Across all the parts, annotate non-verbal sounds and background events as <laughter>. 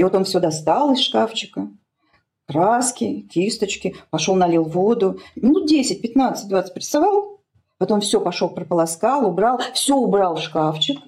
И вот он все достал из шкафчика, краски, кисточки, пошел налил воду. Минут 10, 15, 20 прессовал, потом все пошел прополоскал, убрал, все убрал в шкафчик.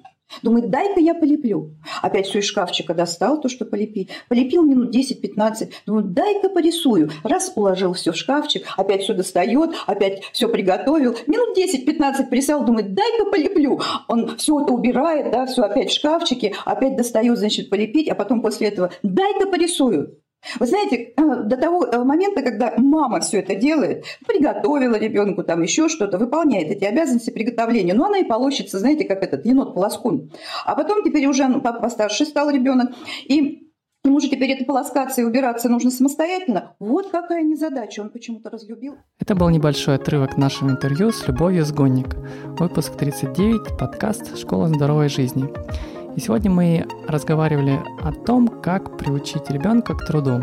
Думает, дай-ка я полеплю. Опять все из шкафчика достал, то, что полепить. Полепил минут 10-15. Думаю, дай-ка порисую. Раз уложил все в шкафчик, опять все достает, опять все приготовил. Минут 10-15 присел, думает, дай-ка полеплю. Он все это убирает, да, все опять в шкафчике, опять достает, значит, полепить, а потом после этого дай-ка порисую. Вы знаете, э, до того э, момента, когда мама все это делает, приготовила ребенку там еще что-то, выполняет эти обязанности приготовления, но она и полощется, знаете, как этот енот-полоскун. А потом теперь уже ну, постарше стал ребенок, и Ему же теперь это полоскаться и убираться нужно самостоятельно. Вот какая незадача, он почему-то разлюбил. Это был небольшой отрывок нашего интервью с Любовью Сгонник. Выпуск 39, подкаст «Школа здоровой жизни». И сегодня мы разговаривали о том, как приучить ребенка к труду.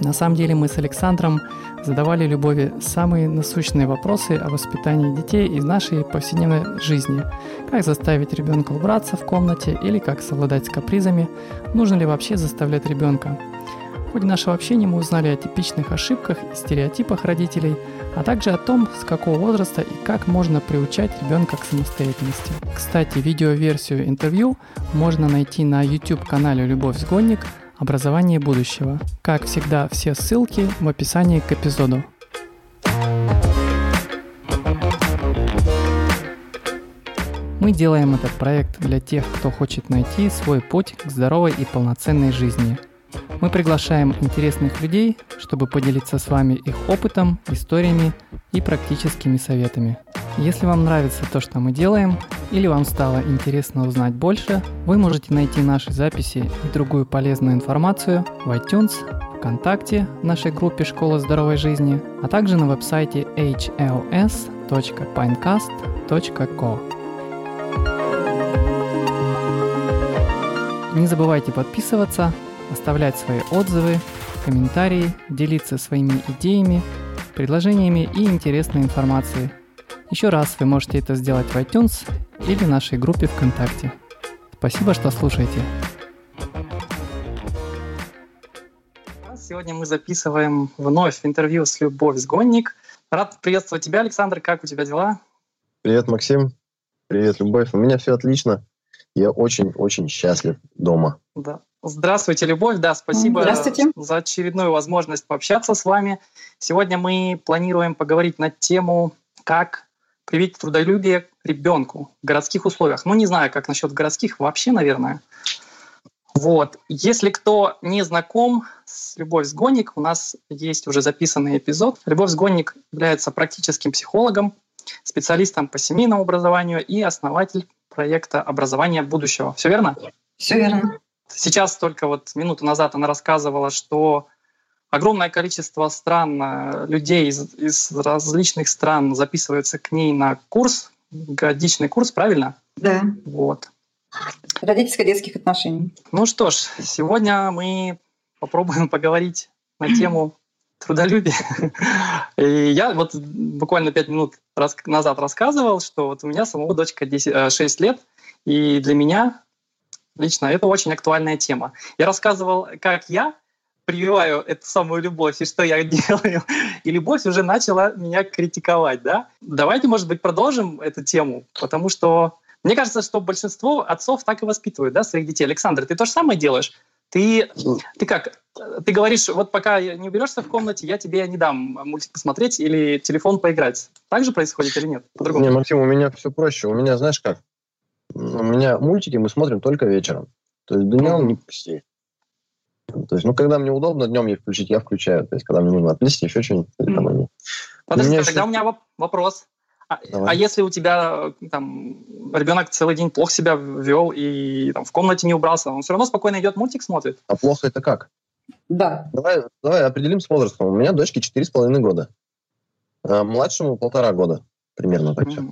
На самом деле мы с Александром задавали Любови самые насущные вопросы о воспитании детей из нашей повседневной жизни. Как заставить ребенка убраться в комнате или как совладать с капризами, нужно ли вообще заставлять ребенка. В ходе нашего общения мы узнали о типичных ошибках и стереотипах родителей, а также о том, с какого возраста и как можно приучать ребенка к самостоятельности. Кстати, видеоверсию интервью можно найти на YouTube-канале «Любовь Сгонник. Образование будущего». Как всегда, все ссылки в описании к эпизоду. Мы делаем этот проект для тех, кто хочет найти свой путь к здоровой и полноценной жизни – мы приглашаем интересных людей, чтобы поделиться с вами их опытом, историями и практическими советами. Если вам нравится то, что мы делаем, или вам стало интересно узнать больше, вы можете найти наши записи и другую полезную информацию в iTunes, ВКонтакте, в нашей группе «Школа здоровой жизни», а также на веб-сайте hls.pinecast.co. Не забывайте подписываться, оставлять свои отзывы, комментарии, делиться своими идеями, предложениями и интересной информацией. Еще раз вы можете это сделать в iTunes или в нашей группе ВКонтакте. Спасибо, что слушаете. Сегодня мы записываем вновь интервью с Любовь Сгонник. Рад приветствовать тебя, Александр. Как у тебя дела? Привет, Максим. Привет, Любовь. У меня все отлично. Я очень-очень счастлив дома. Да. Здравствуйте, Любовь. Да, спасибо Здравствуйте. за очередную возможность пообщаться с вами. Сегодня мы планируем поговорить на тему, как привить трудолюбие ребенку в городских условиях. Ну, не знаю, как насчет городских вообще, наверное. Вот. Если кто не знаком с Любовь Сгонник, у нас есть уже записанный эпизод. Любовь Сгонник является практическим психологом, специалистом по семейному образованию и основатель проекта образования будущего. Все верно? Все верно. Сейчас только вот минуту назад она рассказывала, что огромное количество стран, э, людей из, из различных стран записываются к ней на курс, годичный курс, правильно? Да. Вот. Родительско-детских отношений. Ну что ж, сегодня мы попробуем <laughs> поговорить на тему трудолюбия. <laughs> И я вот буквально пять минут назад рассказывал, что вот у меня самого дочка 10, 6 э, лет, и для меня лично это очень актуальная тема. Я рассказывал, как я прививаю эту самую любовь и что я <laughs> делаю. И любовь уже начала меня критиковать, да? Давайте, может быть, продолжим эту тему, потому что мне кажется, что большинство отцов так и воспитывают, да, своих детей. Александр, ты то же самое делаешь? Ты, ты как? Ты говоришь, вот пока не уберешься в комнате, я тебе не дам мультик посмотреть или телефон поиграть. Так же происходит или нет? По-другому? Не, Максим, у меня все проще. У меня, знаешь как? У меня мультики мы смотрим только вечером. То есть днем не пусти. То есть, ну, когда мне удобно днем их включить, я включаю. То есть, когда мне нужно отвлечься, еще что-нибудь. Mm. Подожди, тогда еще... у меня вопрос. А, а если у тебя там ребенок целый день плохо себя вел и там, в комнате не убрался, он все равно спокойно идет мультик смотрит? А плохо это как? Да. Давай, давай определим с возрастом. У меня дочке 4,5 года. А младшему полтора года. Примерно так mm. все.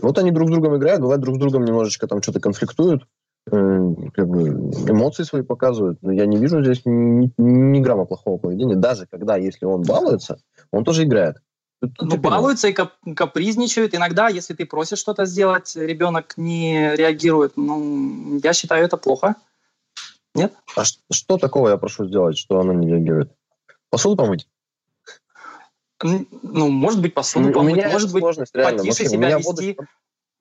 Вот они друг с другом играют, бывает друг с другом немножечко там что-то конфликтуют, э, как бы эмоции свои показывают. Но я не вижу здесь ни, ни грамма плохого поведения. Даже когда, если он балуется, он тоже играет. Ну, балуется и капризничают. Иногда, если ты просишь что-то сделать, ребенок не реагирует. Ну, я считаю, это плохо. Нет? А что, что такого я прошу сделать, что она не реагирует? Посуду помыть? Ну, может быть, посуду помыть, у меня может быть, реально. потише себя меня вести. Воду...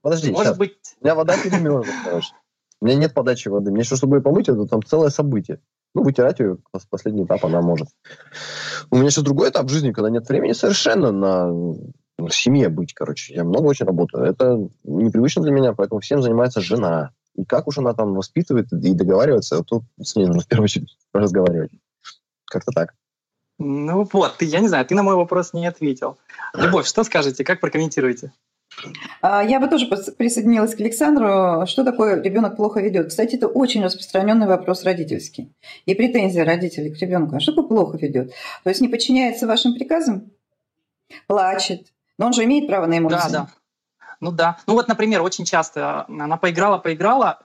Подожди, может сейчас. быть... У меня вода перемерзла, короче. У меня нет подачи воды. Мне еще, чтобы ее помыть, это там целое событие. Ну, вытирать ее, последний этап она может. У меня сейчас другой этап жизни, когда нет времени совершенно на в семье быть, короче. Я много очень работаю. Это непривычно для меня, поэтому всем занимается жена. И как уж она там воспитывает и договаривается, тут с ней нужно в первую очередь разговаривать. Как-то так. Ну вот, ты, я не знаю, ты на мой вопрос не ответил. Любовь, что скажете, как прокомментируете? А, я бы тоже присоединилась к Александру. Что такое ребенок плохо ведет? Кстати, это очень распространенный вопрос родительский. И претензия родителей к ребенку. А что такое плохо ведет? То есть не подчиняется вашим приказам? Плачет, но он же имеет право на эмоции. Да, да. Ну да. Ну вот, например, очень часто она поиграла, поиграла,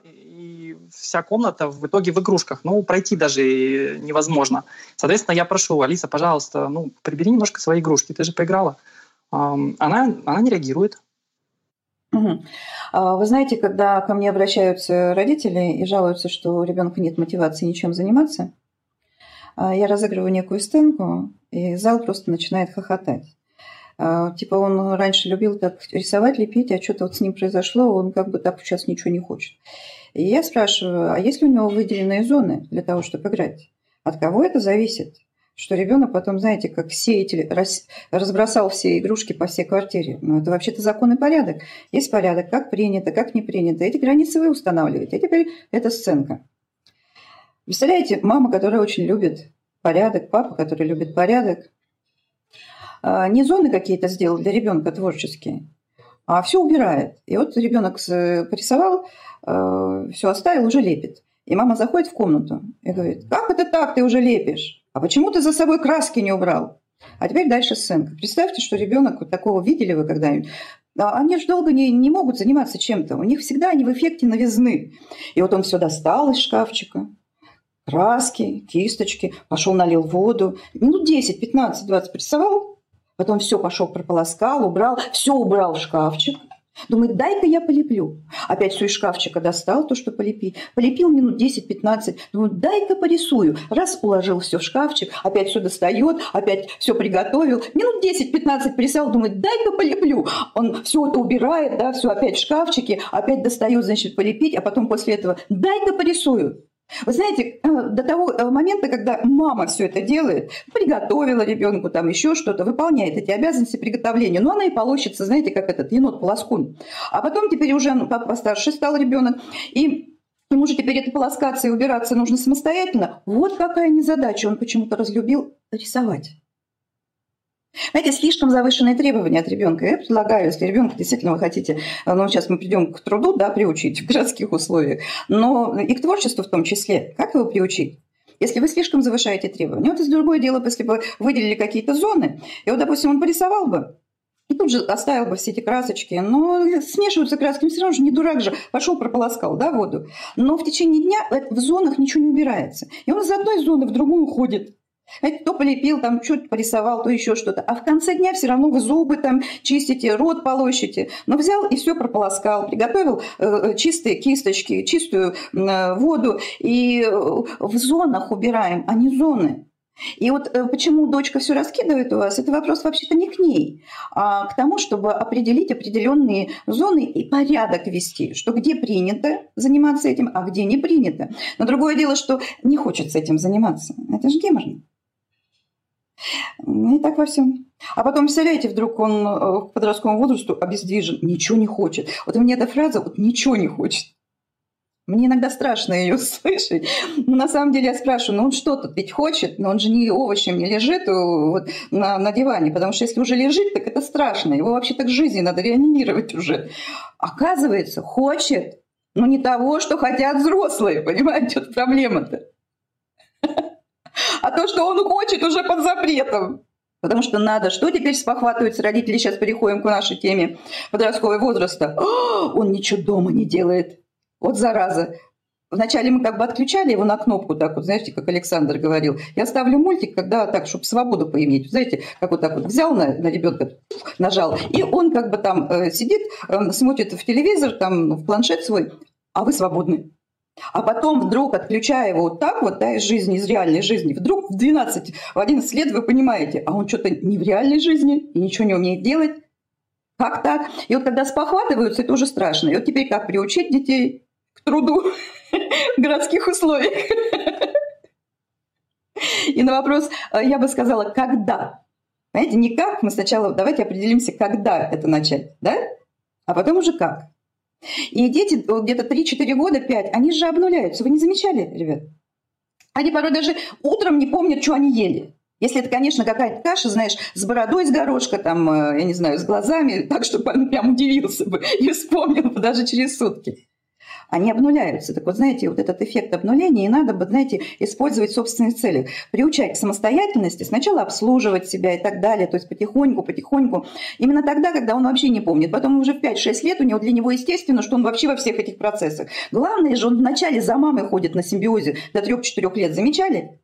вся комната в итоге в игрушках. Ну, пройти даже невозможно. Соответственно, я прошу, Алиса, пожалуйста, ну, прибери немножко свои игрушки, ты же поиграла. Она, она не реагирует. Угу. Вы знаете, когда ко мне обращаются родители и жалуются, что у ребенка нет мотивации ничем заниматься, а, я разыгрываю некую сценку, и зал просто начинает хохотать. А, типа он раньше любил так рисовать, лепить, а что-то вот с ним произошло, он как бы так сейчас ничего не хочет. И я спрашиваю, а есть ли у него выделенные зоны для того, чтобы играть? От кого это зависит? Что ребенок потом, знаете, как сеятель разбросал все игрушки по всей квартире. Ну, это вообще-то закон и порядок. Есть порядок, как принято, как не принято. Эти границы вы устанавливаете. А теперь это сценка. Представляете, мама, которая очень любит порядок, папа, который любит порядок, не зоны какие-то сделал для ребенка творческие, а все убирает. И вот ребенок порисовал, а, все оставил, уже лепит. И мама заходит в комнату и говорит, как это так, ты уже лепишь? А почему ты за собой краски не убрал? А теперь дальше сценка. Представьте, что ребенок, вот такого видели вы когда-нибудь, они же долго не, не могут заниматься чем-то. У них всегда они в эффекте новизны. И вот он все достал из шкафчика, краски, кисточки, пошел налил воду. Минут 10, 15, 20 прессовал, Потом все пошел прополоскал, убрал, все убрал в шкафчик. Думает, дай-ка я полеплю. Опять все из шкафчика достал то, что полепи. Полепил минут 10-15. Думаю, дай-ка порисую. Раз уложил все в шкафчик, опять все достает, опять все приготовил. Минут 10-15 порисовал, думает, дай-ка полеплю. Он все это убирает, да, все опять в шкафчике, опять достает, значит, полепить, а потом после этого дай-ка порисую. Вы знаете, э, до того э, момента, когда мама все это делает, приготовила ребенку там еще что-то, выполняет эти обязанности приготовления, но она и полощется, знаете, как этот енот-полоскун. А потом теперь уже ну, постарше стал ребенок, и ему же теперь это полоскаться и убираться нужно самостоятельно. Вот какая незадача. Он почему-то разлюбил рисовать. Знаете, слишком завышенные требования от ребенка. Я предлагаю, если ребенка действительно вы хотите, ну, сейчас мы придем к труду, да, приучить в городских условиях, но и к творчеству в том числе. Как его приучить? Если вы слишком завышаете требования. Вот это другое дело, если бы выделили какие-то зоны, и вот, допустим, он порисовал бы, и тут же оставил бы все эти красочки. Но смешиваются краски, все равно же не дурак же, пошел прополоскал да, воду. Но в течение дня в зонах ничего не убирается. И он из одной зоны в другую уходит. Знаете, то полепил, там что-то порисовал, то еще что-то. А в конце дня все равно вы зубы там чистите, рот полощите. Но взял и все прополоскал, приготовил э, э чистые кисточки, чистую э, воду. И э, в зонах убираем, а не зоны. И вот э, почему дочка все раскидывает у вас, это вопрос вообще-то не к ней, а к тому, чтобы определить определенные зоны и порядок вести, что где принято заниматься этим, а где не принято. Но другое дело, что не хочется этим заниматься. Это же геморно. И так во всем. А потом, представляете, вдруг он э, к подростковому возрасту обездвижен, ничего не хочет. Вот меня эта фраза вот «ничего не хочет». Мне иногда страшно ее <laughs> слышать. Но на самом деле я спрашиваю, ну он что тут ведь хочет, но он же не овощем не лежит э, вот, на, на диване, потому что если уже лежит, так это страшно. Его вообще так жизни надо реанимировать уже. Оказывается, хочет, но не того, что хотят взрослые. Понимаете, вот проблема-то а то, что он хочет, уже под запретом. Потому что надо. Что теперь спохватываются родители? Сейчас переходим к нашей теме подросткового возраста. <gasps> Он ничего дома не делает. Вот зараза. Вначале мы как бы отключали его на кнопку, так вот, знаете, как Александр говорил. Я ставлю мультик, когда так, чтобы свободу поиметь. Знаете, как вот так вот взял на, на ребенка, нажал, и он как бы там э, сидит, э, смотрит в телевизор, там в планшет свой, а вы свободны. А потом вдруг, отключая его вот так вот, да, из жизни, из реальной жизни, вдруг в 12, в 11 лет вы понимаете, а он что-то не в реальной жизни и ничего не умеет делать. Как так? И вот когда спохватываются, это уже страшно. И вот теперь как приучить детей к труду <laughs> в городских условиях? И на вопрос э, я бы сказала, когда? Понимаете, не как, мы сначала давайте определимся, когда это начать, да? А потом уже как. И дети где-то 3-4 года, 5, они же обнуляются. Вы не замечали, ребят? Они порой даже утром не помнят, что они ели. Если это, конечно, какая-то каша, знаешь, с бородой с горошка, там, э, я не знаю, с глазами, так, чтобы он прям удивился бы <laughs> и вспомнил бы даже через сутки они обнуляются. Так вот, знаете, вот этот эффект обнуления, и надо бы, знаете, использовать в собственных целях. Приучать к самостоятельности, сначала обслуживать себя и так далее, то есть потихоньку, потихоньку. Именно тогда, когда он вообще не помнит. Потом уже в 5-6 лет у него для него естественно, что он вообще во всех этих процессах. Главное же, он вначале за мамой ходит на симбиозе до 3-4 лет. Замечали?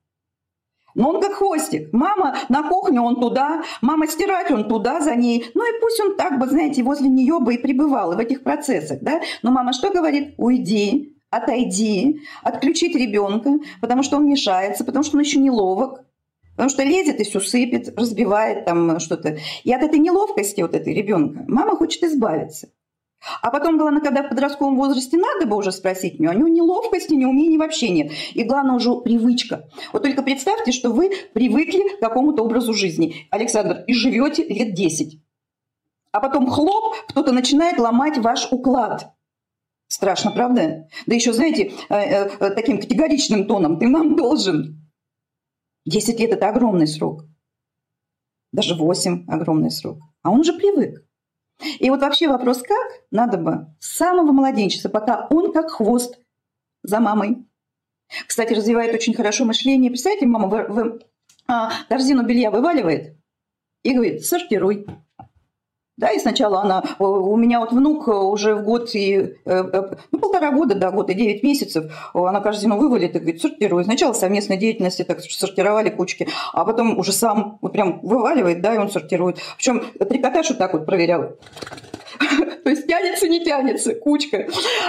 Но он как хвостик. Мама на кухню, он туда, мама стирать, он туда за ней. Ну и пусть он так бы, знаете, возле нее бы и пребывал и в этих процессах. Да? Но мама что говорит? Уйди, отойди, отключить ребенка, потому что он мешается, потому что он еще неловок, Потому что лезет и все сыпет, разбивает там что-то. И от этой неловкости вот этой ребенка мама хочет избавиться. А потом, главное, когда в подростковом возрасте надо бы уже спросить у него ни ловкости, ни умений вообще нет. И главное уже привычка. Вот только представьте, что вы привыкли к какому-то образу жизни, Александр, и живете лет 10. А потом хлоп, кто-то начинает ломать ваш уклад. Страшно, правда? Да еще, знаете, э, э, таким категоричным тоном, ты нам должен. 10 лет – это огромный срок. Даже 8 – огромный срок. А он уже привык. И вот вообще вопрос как, надо бы с самого младенчества, пока он как хвост за мамой. Кстати, развивает очень хорошо мышление. Представляете, мама в, в, а, корзину белья вываливает и говорит, сортируй. Да, и сначала она, у меня вот внук уже в год и, э, э, ну, полтора года, да, год и девять месяцев, она корзину вывалит и говорит, сортируй. Сначала совместной деятельности так сортировали кучки, а потом уже сам вот прям вываливает, да, и он сортирует. Причем трикотаж вот так вот проверял. То есть тянется, не тянется, кучка.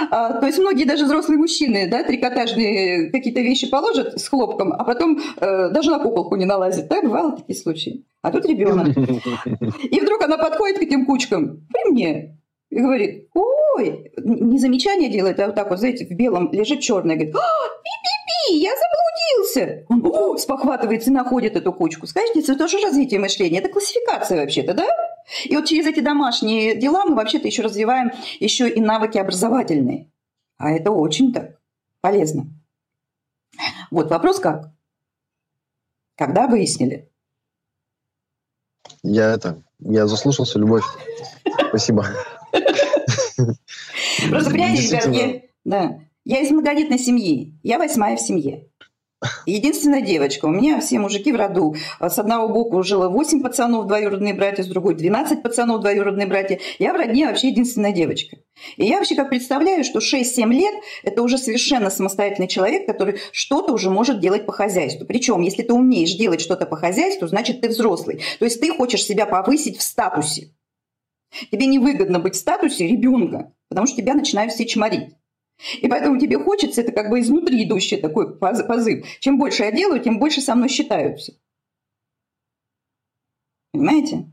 А, то есть многие даже взрослые мужчины, да, трикотажные какие-то вещи положат с хлопком, а потом э, даже на куколку не налазит. Да, бывало такие случаи. А тут ребенок. <laughs> И вдруг она подходит к этим кучкам при мне и говорит, ой, не замечание делает, а вот так вот, знаете, в белом лежит черное, говорит, пи-пи-пи, я заблудился. Он о, спохватывается и находит эту кучку. Скажите, это тоже развитие мышления, это классификация вообще-то, да? И вот через эти домашние дела мы вообще-то еще развиваем еще и навыки образовательные. А это очень так полезно. Вот вопрос как? Когда выяснили? Я это, я заслушался, Любовь. Спасибо. Просто понимаете, ребят, я, да, я из многодетной семьи, я восьмая в семье. Единственная девочка. У меня все мужики в роду. С одного боку жило 8 пацанов, двоюродные братья, с другой 12 пацанов, двоюродные братья. Я в родне вообще единственная девочка. И я вообще как представляю, что 6-7 лет – это уже совершенно самостоятельный человек, который что-то уже может делать по хозяйству. Причем, если ты умеешь делать что-то по хозяйству, значит, ты взрослый. То есть ты хочешь себя повысить в статусе. Тебе невыгодно быть в статусе ребенка, потому что тебя начинают все чморить. И поэтому тебе хочется, это как бы изнутри идущий такой позыв. Чем больше я делаю, тем больше со мной считаются. Понимаете?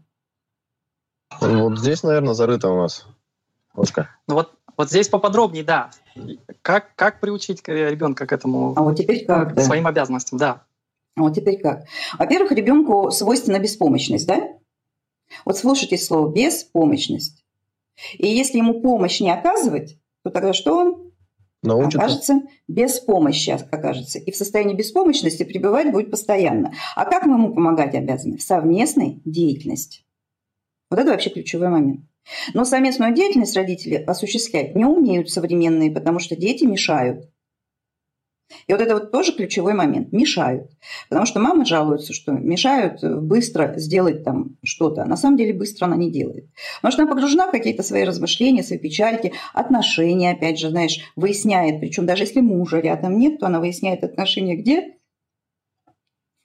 Вот здесь, наверное, зарыто у нас. Оскар. Ну вот, вот здесь поподробнее, да. Как, как приучить ребенка к этому? А вот теперь как? К да. своим обязанностям, да. А вот теперь как? Во-первых, ребенку свойственна беспомощность, да? Вот слушайте слово «беспомощность». И если ему помощь не оказывать, то тогда что он? Научится. Окажется без помощи, окажется. И в состоянии беспомощности пребывать будет постоянно. А как мы ему помогать обязаны? В совместной деятельности. Вот это вообще ключевой момент. Но совместную деятельность родители осуществлять не умеют современные, потому что дети мешают. И вот это вот тоже ключевой момент. Мешают. Потому что мамы жалуются, что мешают быстро сделать там что-то. А на самом деле быстро она не делает. Потому что она погружена в какие-то свои размышления, свои печальки, отношения, опять же, знаешь, выясняет. Причем даже если мужа рядом нет, то она выясняет отношения где?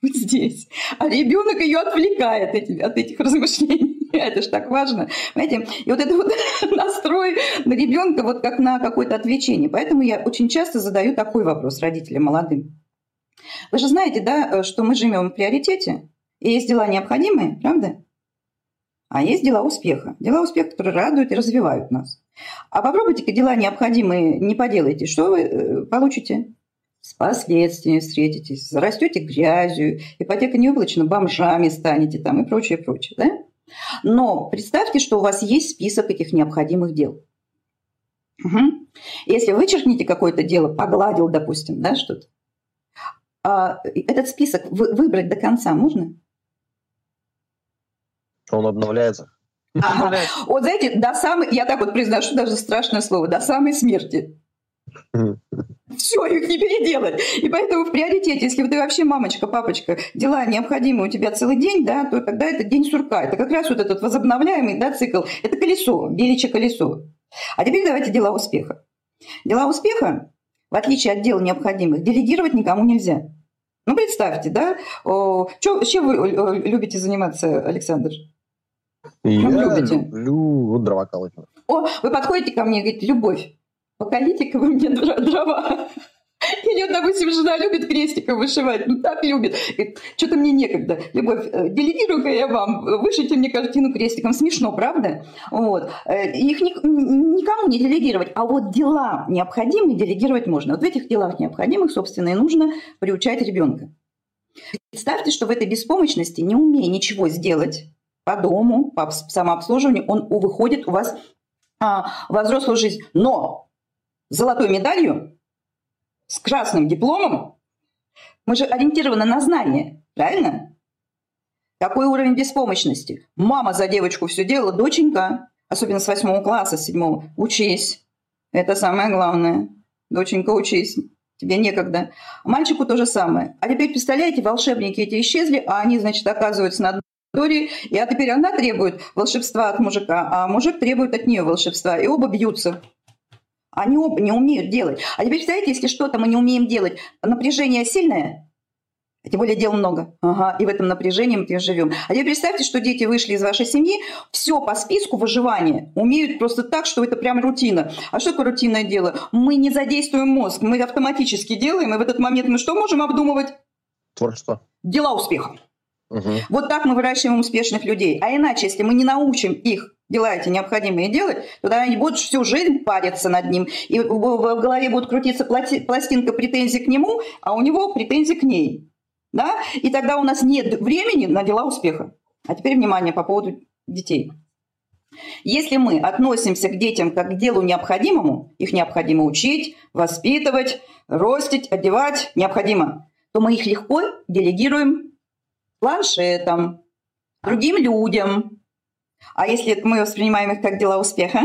Вот здесь. А ребенок ее отвлекает от этих размышлений. <laughs> Это же так важно. Понимаете? И вот это вот <laughs> настрой на ребенка вот как на какое-то отвлечение. Поэтому я очень часто задаю такой вопрос родителям молодым. Вы же знаете, да, что мы живем в приоритете, и есть дела необходимые, правда? А есть дела успеха. Дела успеха, которые радуют и развивают нас. А попробуйте-ка дела необходимые не поделайте. Что вы э, получите? С последствиями встретитесь, зарастете грязью, ипотека не выплачена, бомжами станете там и прочее, прочее. Да? Но представьте, что у вас есть список этих необходимых дел. Угу. Если вычеркните какое-то дело, погладил, допустим, да, что-то, а этот список выбрать до конца можно? Он обновляется. Ага. Вот знаете, до самой, я так вот произношу даже страшное слово, до самой смерти. Все, их не переделать. И поэтому в приоритете, если ты вообще мамочка, папочка, дела необходимы у тебя целый день, да, то тогда это день сурка. Это как раз вот этот возобновляемый да, цикл. Это колесо, беличье колесо. А теперь давайте дела успеха. Дела успеха, в отличие от дел необходимых, делегировать никому нельзя. Ну, представьте, да? О, чё, чем вы любите заниматься, Александр? Я любите? люблю вот дрова колоть. О, вы подходите ко мне и говорите, любовь, поколите-ка вы мне дрова. <laughs> Или, допустим, жена любит крестиком вышивать, ну так любит. Что-то мне некогда. Любовь, э, делегирую-ка я вам, вышите мне картину крестиком. Смешно, правда? Вот. Э, их ни, никому не делегировать. А вот дела необходимые делегировать можно. Вот в этих делах необходимых, собственно, и нужно приучать ребенка. Представьте, что в этой беспомощности, не умея ничего сделать по дому, по самообслуживанию, он выходит у вас а, во взрослую жизнь. Но золотой медалью с красным дипломом, мы же ориентированы на знания, правильно? Какой уровень беспомощности? Мама за девочку все делала, доченька, особенно с восьмого класса, с седьмого, учись. Это самое главное. Доченька, учись. Тебе некогда. Мальчику то же самое. А теперь, представляете, волшебники эти исчезли, а они, значит, оказываются на истории, и а теперь она требует волшебства от мужика, а мужик требует от нее волшебства, и оба бьются. Они оба не умеют делать. А теперь представляете, если что-то мы не умеем делать, напряжение сильное, тем более дел много. Ага, и в этом напряжении мы живем. А теперь представьте, что дети вышли из вашей семьи, все по списку выживания. Умеют просто так, что это прям рутина. А что такое рутинное дело? Мы не задействуем мозг, мы автоматически делаем, и в этот момент мы что можем обдумывать? Творчество. Дела успеха. Угу. Вот так мы выращиваем успешных людей. А иначе, если мы не научим их дела эти необходимые делать, тогда они будут всю жизнь париться над ним. И в голове будет крутиться пластинка претензий к нему, а у него претензии к ней. Да? И тогда у нас нет времени на дела успеха. А теперь внимание по поводу детей. Если мы относимся к детям как к делу необходимому, их необходимо учить, воспитывать, ростить, одевать, необходимо, то мы их легко делегируем планшетам, другим людям, а если мы воспринимаем их как дела успеха,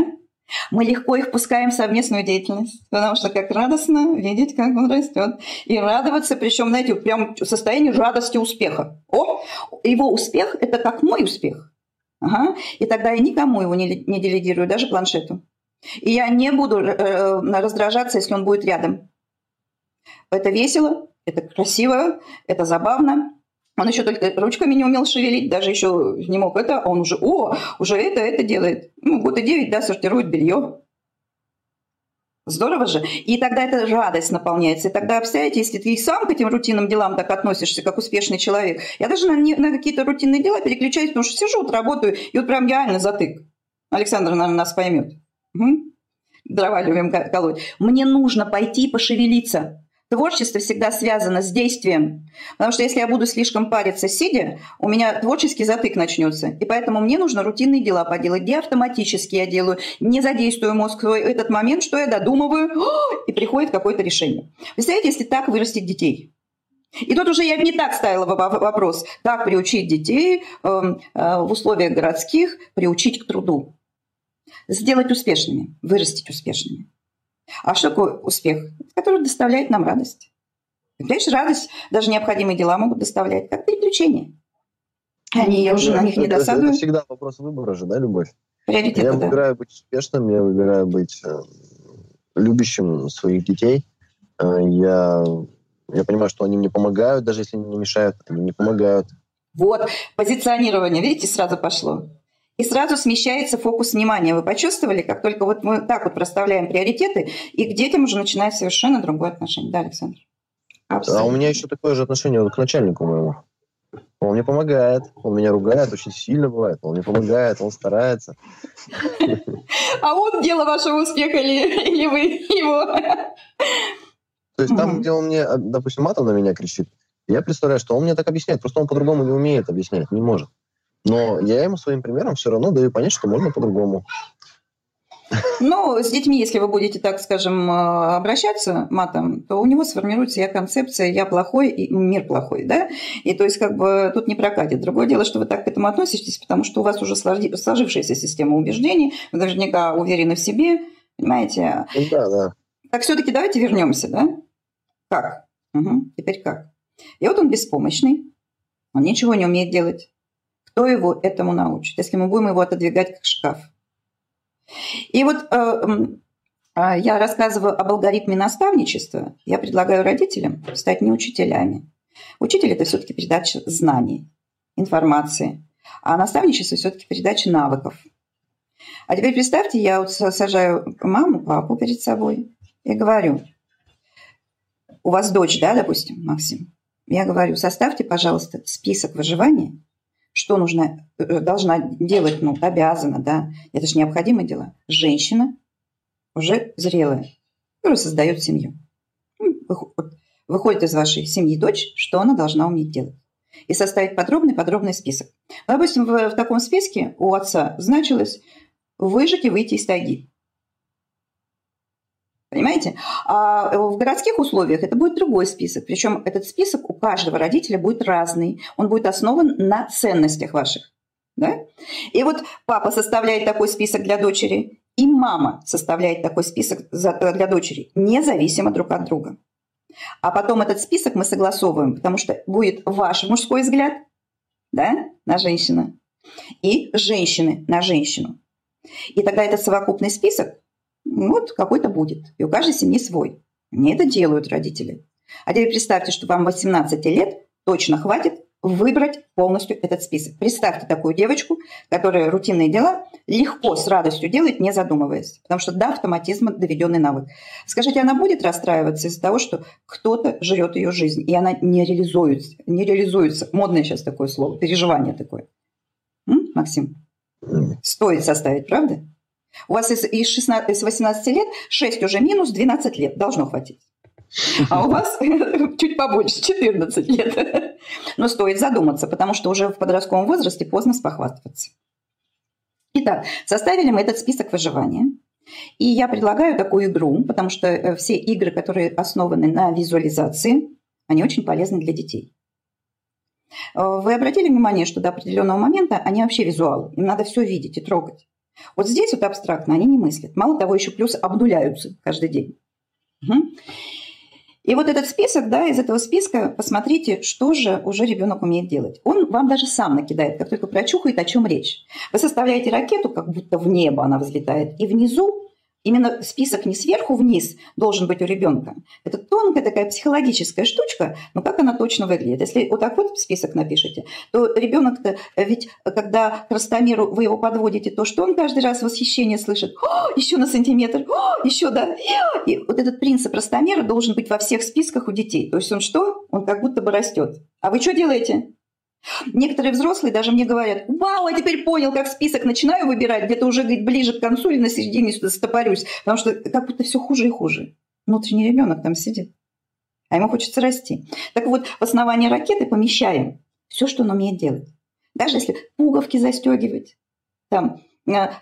мы легко их пускаем в совместную деятельность, потому что как радостно видеть, как он растет. И радоваться, причем, знаете, прям в состоянии радости успеха. О, его успех – это как мой успех. Ага. И тогда я никому его не, не делегирую, даже планшету. И я не буду э, э раздражаться, если он будет рядом. Это весело, это красиво, это забавно. Он еще только ручками не умел шевелить, даже еще не мог это, он уже, о, уже это, это делает. Ну, и девять, да, сортирует белье. Здорово же. И тогда эта радость наполняется. И тогда, представляете, если ты и сам к этим рутинным делам так относишься, как успешный человек. Я даже на, на какие-то рутинные дела переключаюсь, потому что сижу, вот работаю, и вот прям реально затык. Александр, наверное, нас поймет. Угу. Дрова любим колоть. Мне нужно пойти пошевелиться. Творчество всегда связано с действием. Потому что если я буду слишком париться сидя, у меня творческий затык начнется. И поэтому мне нужно рутинные дела поделать, где автоматически я делаю, не задействую мозг. В этот момент, что я додумываю, и приходит какое-то решение. Представляете, если так вырастить детей? И тут уже я не так ставила вопрос, как приучить детей эм, э, в условиях городских, приучить к труду. Сделать успешными, вырастить успешными. А что такое успех? Который доставляет нам радость. Понимаешь, радость даже необходимые дела могут доставлять, как приключения. Они, я уже на них не досадую. Это всегда вопрос выбора же, да, любовь? Приоритет, я выбираю быть успешным, я выбираю быть э, любящим своих детей. Э, я, я понимаю, что они мне помогают, даже если они не мешают, они мне помогают. Вот, позиционирование, видите, сразу пошло. И сразу смещается фокус внимания. Вы почувствовали, как только вот мы так вот проставляем приоритеты, и к детям уже начинает совершенно другое отношение. Да, Александр? Абсолютно. А у меня еще такое же отношение вот к начальнику моему. Он мне помогает, он меня ругает очень сильно бывает, он мне помогает, он старается. А он дело вашего успеха или, или вы его? То есть там, где он мне, допустим, матом на меня кричит, я представляю, что он мне так объясняет, просто он по-другому не умеет объяснять, не может. Но я ему своим примером все равно даю понять, что можно по-другому. Ну, с детьми, если вы будете, так скажем, э, обращаться матом, то у него сформируется я концепция «я плохой» и «мир плохой», да? И то есть как бы тут не прокатит. Другое дело, что вы так к этому относитесь, потому что у вас уже сложившаяся система убеждений, вы наверняка уверены в себе, понимаете? Ну да, да. Так все-таки давайте вернемся, да? Как? Угу. Теперь как? И вот он беспомощный, он ничего не умеет делать. Кто его этому научит, если мы будем его отодвигать как шкаф? И вот э, э, я рассказываю об алгоритме наставничества. Я предлагаю родителям стать не учителями. Учитель – это все-таки передача знаний, информации, а наставничество все-таки передача навыков. А теперь представьте, я вот сажаю маму, папу перед собой и говорю, у вас дочь, да, допустим, Максим? Я говорю, составьте, пожалуйста, список выживания что нужно, э, должна делать, ну, обязана, да, это же необходимые дела. Женщина уже зрелая, которая создает семью. Ну, выходит из вашей семьи дочь, что она должна уметь делать. И составить подробный-подробный список. Ну, допустим, в, в таком списке у отца значилось выжить и выйти из тайги. Понимаете? А в городских условиях это будет другой список. Причем этот список у каждого родителя будет разный. Он будет основан на ценностях ваших. Да? И вот папа составляет такой список для дочери, и мама составляет такой список для дочери, независимо друг от друга. А потом этот список мы согласовываем, потому что будет ваш мужской взгляд да, на женщину и женщины на женщину. И тогда этот совокупный список вот какой-то будет. И у каждой семьи свой. Не это делают родители. А теперь представьте, что вам 18 лет точно хватит выбрать полностью этот список. Представьте такую девочку, которая рутинные дела легко, с радостью делает, не задумываясь. Потому что до автоматизма доведенный навык. Скажите, она будет расстраиваться из-за того, что кто-то жрет ее жизнь, и она не реализуется. Не реализуется. Модное сейчас такое слово, переживание такое. М, Максим? Стоит составить, правда? У вас из, из, 16, из 18 лет 6 уже минус, 12 лет должно хватить. А у вас <laughs> чуть побольше, 14 лет. <laughs> Но стоит задуматься, потому что уже в подростковом возрасте поздно спохвастаться. Итак, составили мы этот список выживания. И я предлагаю такую игру, потому что э, все игры, которые основаны на визуализации, они очень полезны для детей. Э, вы обратили внимание, что до определенного момента они вообще визуалы. Им надо все видеть и трогать. Вот здесь вот абстрактно они не мыслят. Мало того, еще плюс обдуляются каждый день. Угу. И вот этот список, да, из этого списка посмотрите, что же уже ребенок умеет делать. Он вам даже сам накидает, как только прочухает, о чем речь. Вы составляете ракету, как будто в небо она взлетает, и внизу Именно список не сверху вниз должен быть у ребенка. Это тонкая такая психологическая штучка, но как она точно выглядит? Если вот так вот список напишите, то ребенок-то ведь, когда к растомеру вы его подводите, то что он каждый раз восхищение слышит? О, еще на сантиметр, О, еще, да. И вот этот принцип растомера должен быть во всех списках у детей. То есть он что? Он как будто бы растет. А вы что делаете? Некоторые взрослые даже мне говорят, вау, я теперь понял, как список начинаю выбирать, где-то уже говорит, ближе к концу или на середине сюда стопорюсь, потому что как будто все хуже и хуже. Внутренний ребенок там сидит, а ему хочется расти. Так вот, в основании ракеты помещаем все, что он умеет делать. Даже если пуговки застегивать, там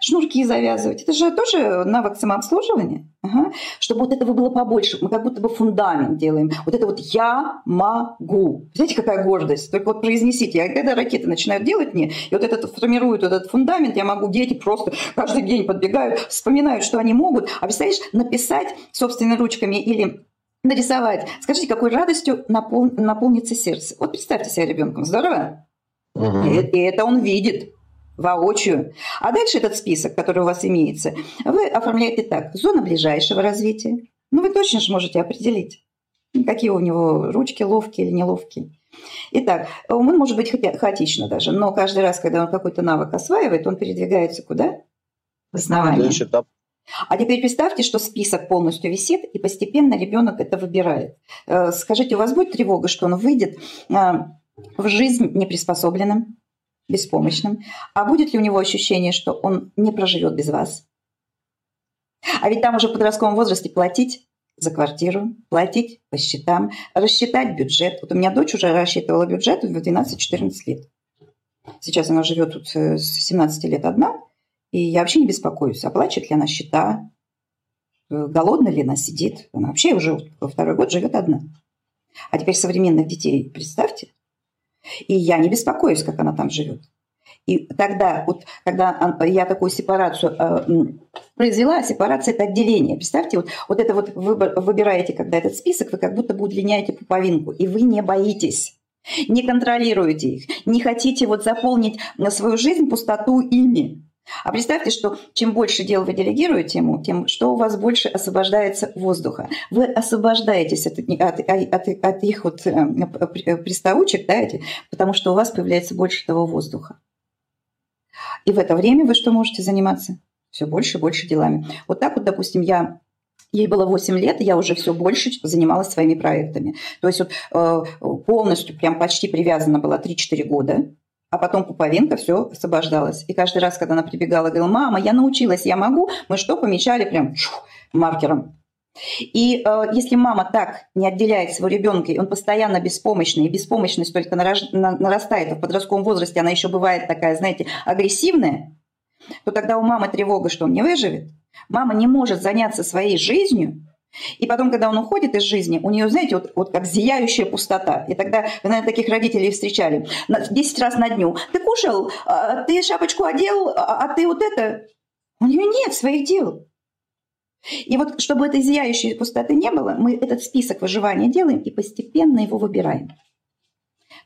шнурки завязывать. Это же тоже навык самообслуживания. Ага. Чтобы вот этого было побольше. Мы как будто бы фундамент делаем. Вот это вот «я могу». Знаете, какая гордость? Только вот произнесите. А когда ракеты начинают делать мне, и вот этот формирует вот этот фундамент, я могу, дети просто каждый день подбегают, вспоминают, что они могут. А представляешь, написать собственными ручками или нарисовать. Скажите, какой радостью напол... наполнится сердце. Вот представьте себя ребенком. Здорово? Угу. И, и это он видит воочию. А дальше этот список, который у вас имеется, вы оформляете так. Зона ближайшего развития. Ну, вы точно же можете определить. какие у него ручки ловкие или неловкие. Итак, он может быть хаотично даже, но каждый раз, когда он какой-то навык осваивает, он передвигается куда? В основание. А теперь представьте, что список полностью висит, и постепенно ребенок это выбирает. Э, скажите, у вас будет тревога, что он выйдет э, в жизнь неприспособленным, беспомощным? А будет ли у него ощущение, что он не проживет без вас? А ведь там уже в подростковом возрасте платить за квартиру, платить по счетам, рассчитать бюджет. Вот у меня дочь уже рассчитывала бюджет в 12-14 лет. Сейчас она живет тут э, с 17 лет одна, и я вообще не беспокоюсь, оплачивает ли она счета, э, голодна ли она сидит. Она вообще уже во второй год живет одна. А теперь современных детей представьте. И я не беспокоюсь, как она там живет. И тогда, вот, когда я такую сепарацию э, произвела, сепарация – это отделение. Представьте, вот, вот это вот вы выбираете, когда этот список, вы как будто бы удлиняете пуповинку, и вы не боитесь, не контролируете их, не хотите вот заполнить свою жизнь пустоту ими. А представьте, что чем больше дел вы делегируете ему, тем что у вас больше освобождается воздуха. Вы освобождаетесь от, от, от, от их вот э, приставучек, да, эти, потому что у вас появляется больше того воздуха. И в это время вы что можете заниматься? Все больше и больше делами. Вот так вот, допустим, я Ей было 8 лет, я уже все больше занималась своими проектами. То есть вот, э, полностью, прям почти привязана была 3-4 года, а потом Пуповенко все освобождалась. И каждый раз, когда она прибегала, говорила, мама, я научилась, я могу, мы что, помечали прям чух, маркером. И э, если мама так не отделяет своего ребенка, и он постоянно беспомощный, и беспомощность только нараж... нарастает, а в подростковом возрасте она еще бывает такая, знаете, агрессивная, то тогда у мамы тревога, что он не выживет. Мама не может заняться своей жизнью, и потом, когда он уходит из жизни, у нее, знаете, вот, вот как зияющая пустота. И тогда, вы, наверное, таких родителей встречали. 10 раз на дню. Ты кушал, а, ты шапочку одел, а, а ты вот это... У нее нет своих дел. И вот чтобы этой зияющей пустоты не было, мы этот список выживания делаем и постепенно его выбираем.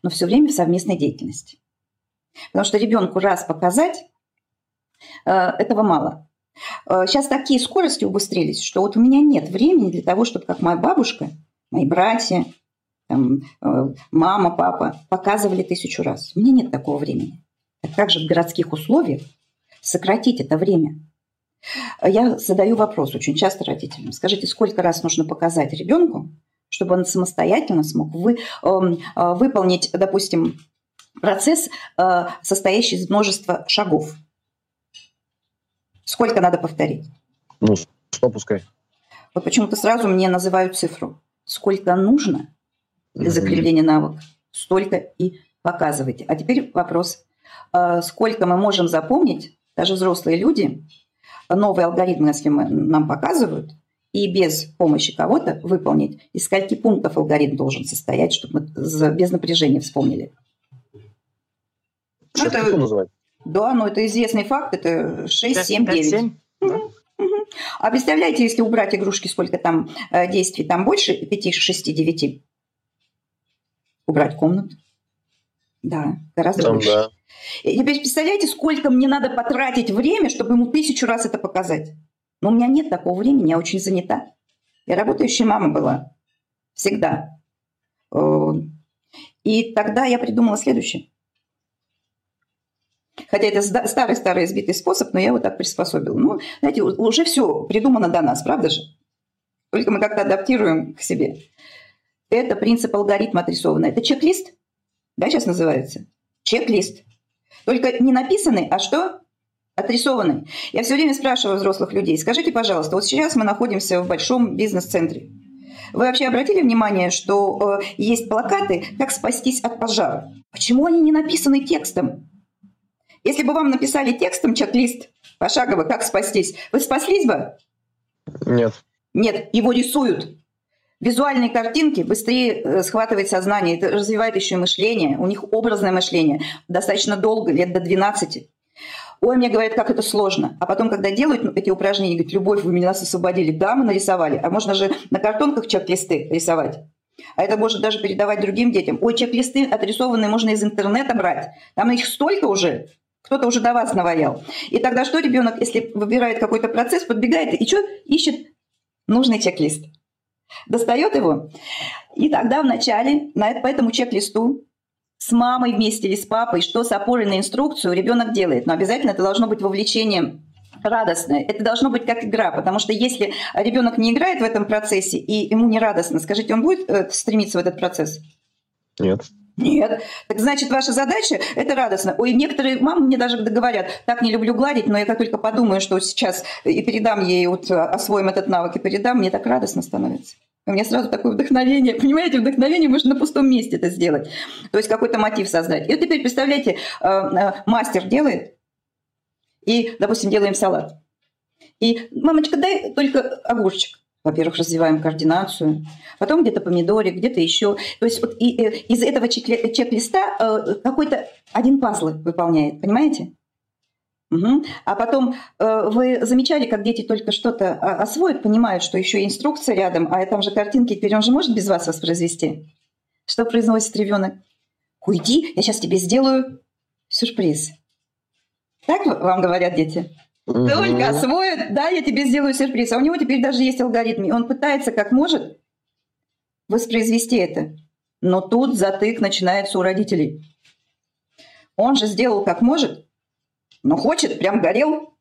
Но все время в совместной деятельности. Потому что ребенку раз показать, э, этого мало. Сейчас э, такие скорости убыстрились, что вот у меня нет времени для того, чтобы, как моя бабушка, мои братья, там, э, мама, папа показывали тысячу раз. У меня нет такого времени. Как же в городских условиях сократить это время? Я задаю вопрос очень часто родителям. Скажите, сколько раз нужно показать ребенку, чтобы он самостоятельно смог вы, эм, э, выполнить, допустим, процесс, э, состоящий из множества шагов? Сколько надо повторить? Ну, что пускай. Вот почему-то сразу мне называют цифру. Сколько нужно для закрепления навыка, столько и показывайте. А теперь вопрос. Э, сколько мы можем запомнить, даже взрослые люди, новые алгоритмы, если мы, нам показывают, и без помощи кого-то выполнить, из скольки пунктов алгоритм должен состоять, чтобы мы без напряжения вспомнили. Что это, называть? Да, но это известный факт, это 6, 7, 9. 7? Угу. А представляете, если убрать игрушки, сколько там э, действий, там больше 5, 6, 9? Убрать комнату? Да, гораздо там, больше. Да. И теперь представляете, сколько мне надо потратить время, чтобы ему тысячу раз это показать. Но у меня нет такого времени, я очень занята. Я работающая мама была. Всегда. Э, и тогда я придумала следующее. Хотя это старый-старый избитый способ, но я его так приспособила. Ну, знаете, уже все придумано до нас, правда же? Только мы как-то адаптируем к себе. Это принцип алгоритма отрисованный. Это чек-лист, да, сейчас называется? Чек-лист. Только не написанный, а что? Отрисованный. Я все время спрашиваю взрослых людей, скажите, пожалуйста, вот сейчас мы находимся в большом бизнес-центре. Вы вообще обратили внимание, что э, есть плакаты «Как спастись от пожара»? Почему они не написаны текстом? Если бы вам написали текстом чек-лист пошагово «Как спастись», вы спаслись бы? Нет. Нет, его рисуют. Визуальные картинки быстрее э, схватывает сознание, это развивает еще и мышление. У них образное мышление достаточно долго, лет до 12. Ой, мне говорят, как это сложно. А потом, когда делают эти упражнения, говорят, любовь, вы меня нас освободили. Да, мы нарисовали. А можно же на картонках чек-листы рисовать. А это может даже передавать другим детям. Ой, чек-листы отрисованные можно из интернета брать. Там их столько уже. Кто-то уже до вас наваял. И тогда что ребенок, если выбирает какой-то процесс, подбегает и что ищет нужный чек-лист. достает его, и тогда вначале на, по этому чек-листу с мамой вместе или с папой, что с опорой на инструкцию ребенок делает. Но обязательно это должно быть вовлечение радостное. Это должно быть как игра, потому что если ребенок не играет в этом процессе и ему не радостно, скажите, он будет э, стремиться в этот процесс? Нет. Нет. Так значит, ваша задача – это радостно. Ой, некоторые мамы мне даже говорят, так не люблю гладить, но я как только подумаю, что сейчас и передам ей, вот освоим этот навык и передам, мне так радостно становится. У меня сразу такое вдохновение. <laughs> Понимаете, вдохновение можно на пустом месте это сделать. То есть какой-то мотив создать. И вот теперь представляете, э, э, мастер делает, и, допустим, делаем салат. И, мамочка, дай только огурчик. Во-первых, развиваем координацию, потом где-то помидорик, где-то еще. То есть вот э, из этого чек-листа э, какой-то один пазл выполняет, понимаете? Угу. А потом э, вы замечали, как дети только что-то освоят, понимают, что еще инструкция рядом, а там же картинки, теперь он же может без вас воспроизвести. Что произносит ребенок? Уйди, я сейчас тебе сделаю сюрприз. Так вам говорят дети? Угу. Только освоят, да, я тебе сделаю сюрприз. А у него теперь даже есть алгоритм. И он пытается как может воспроизвести это. Но тут затык начинается у родителей. Он же сделал как может, но хочет, прям горел.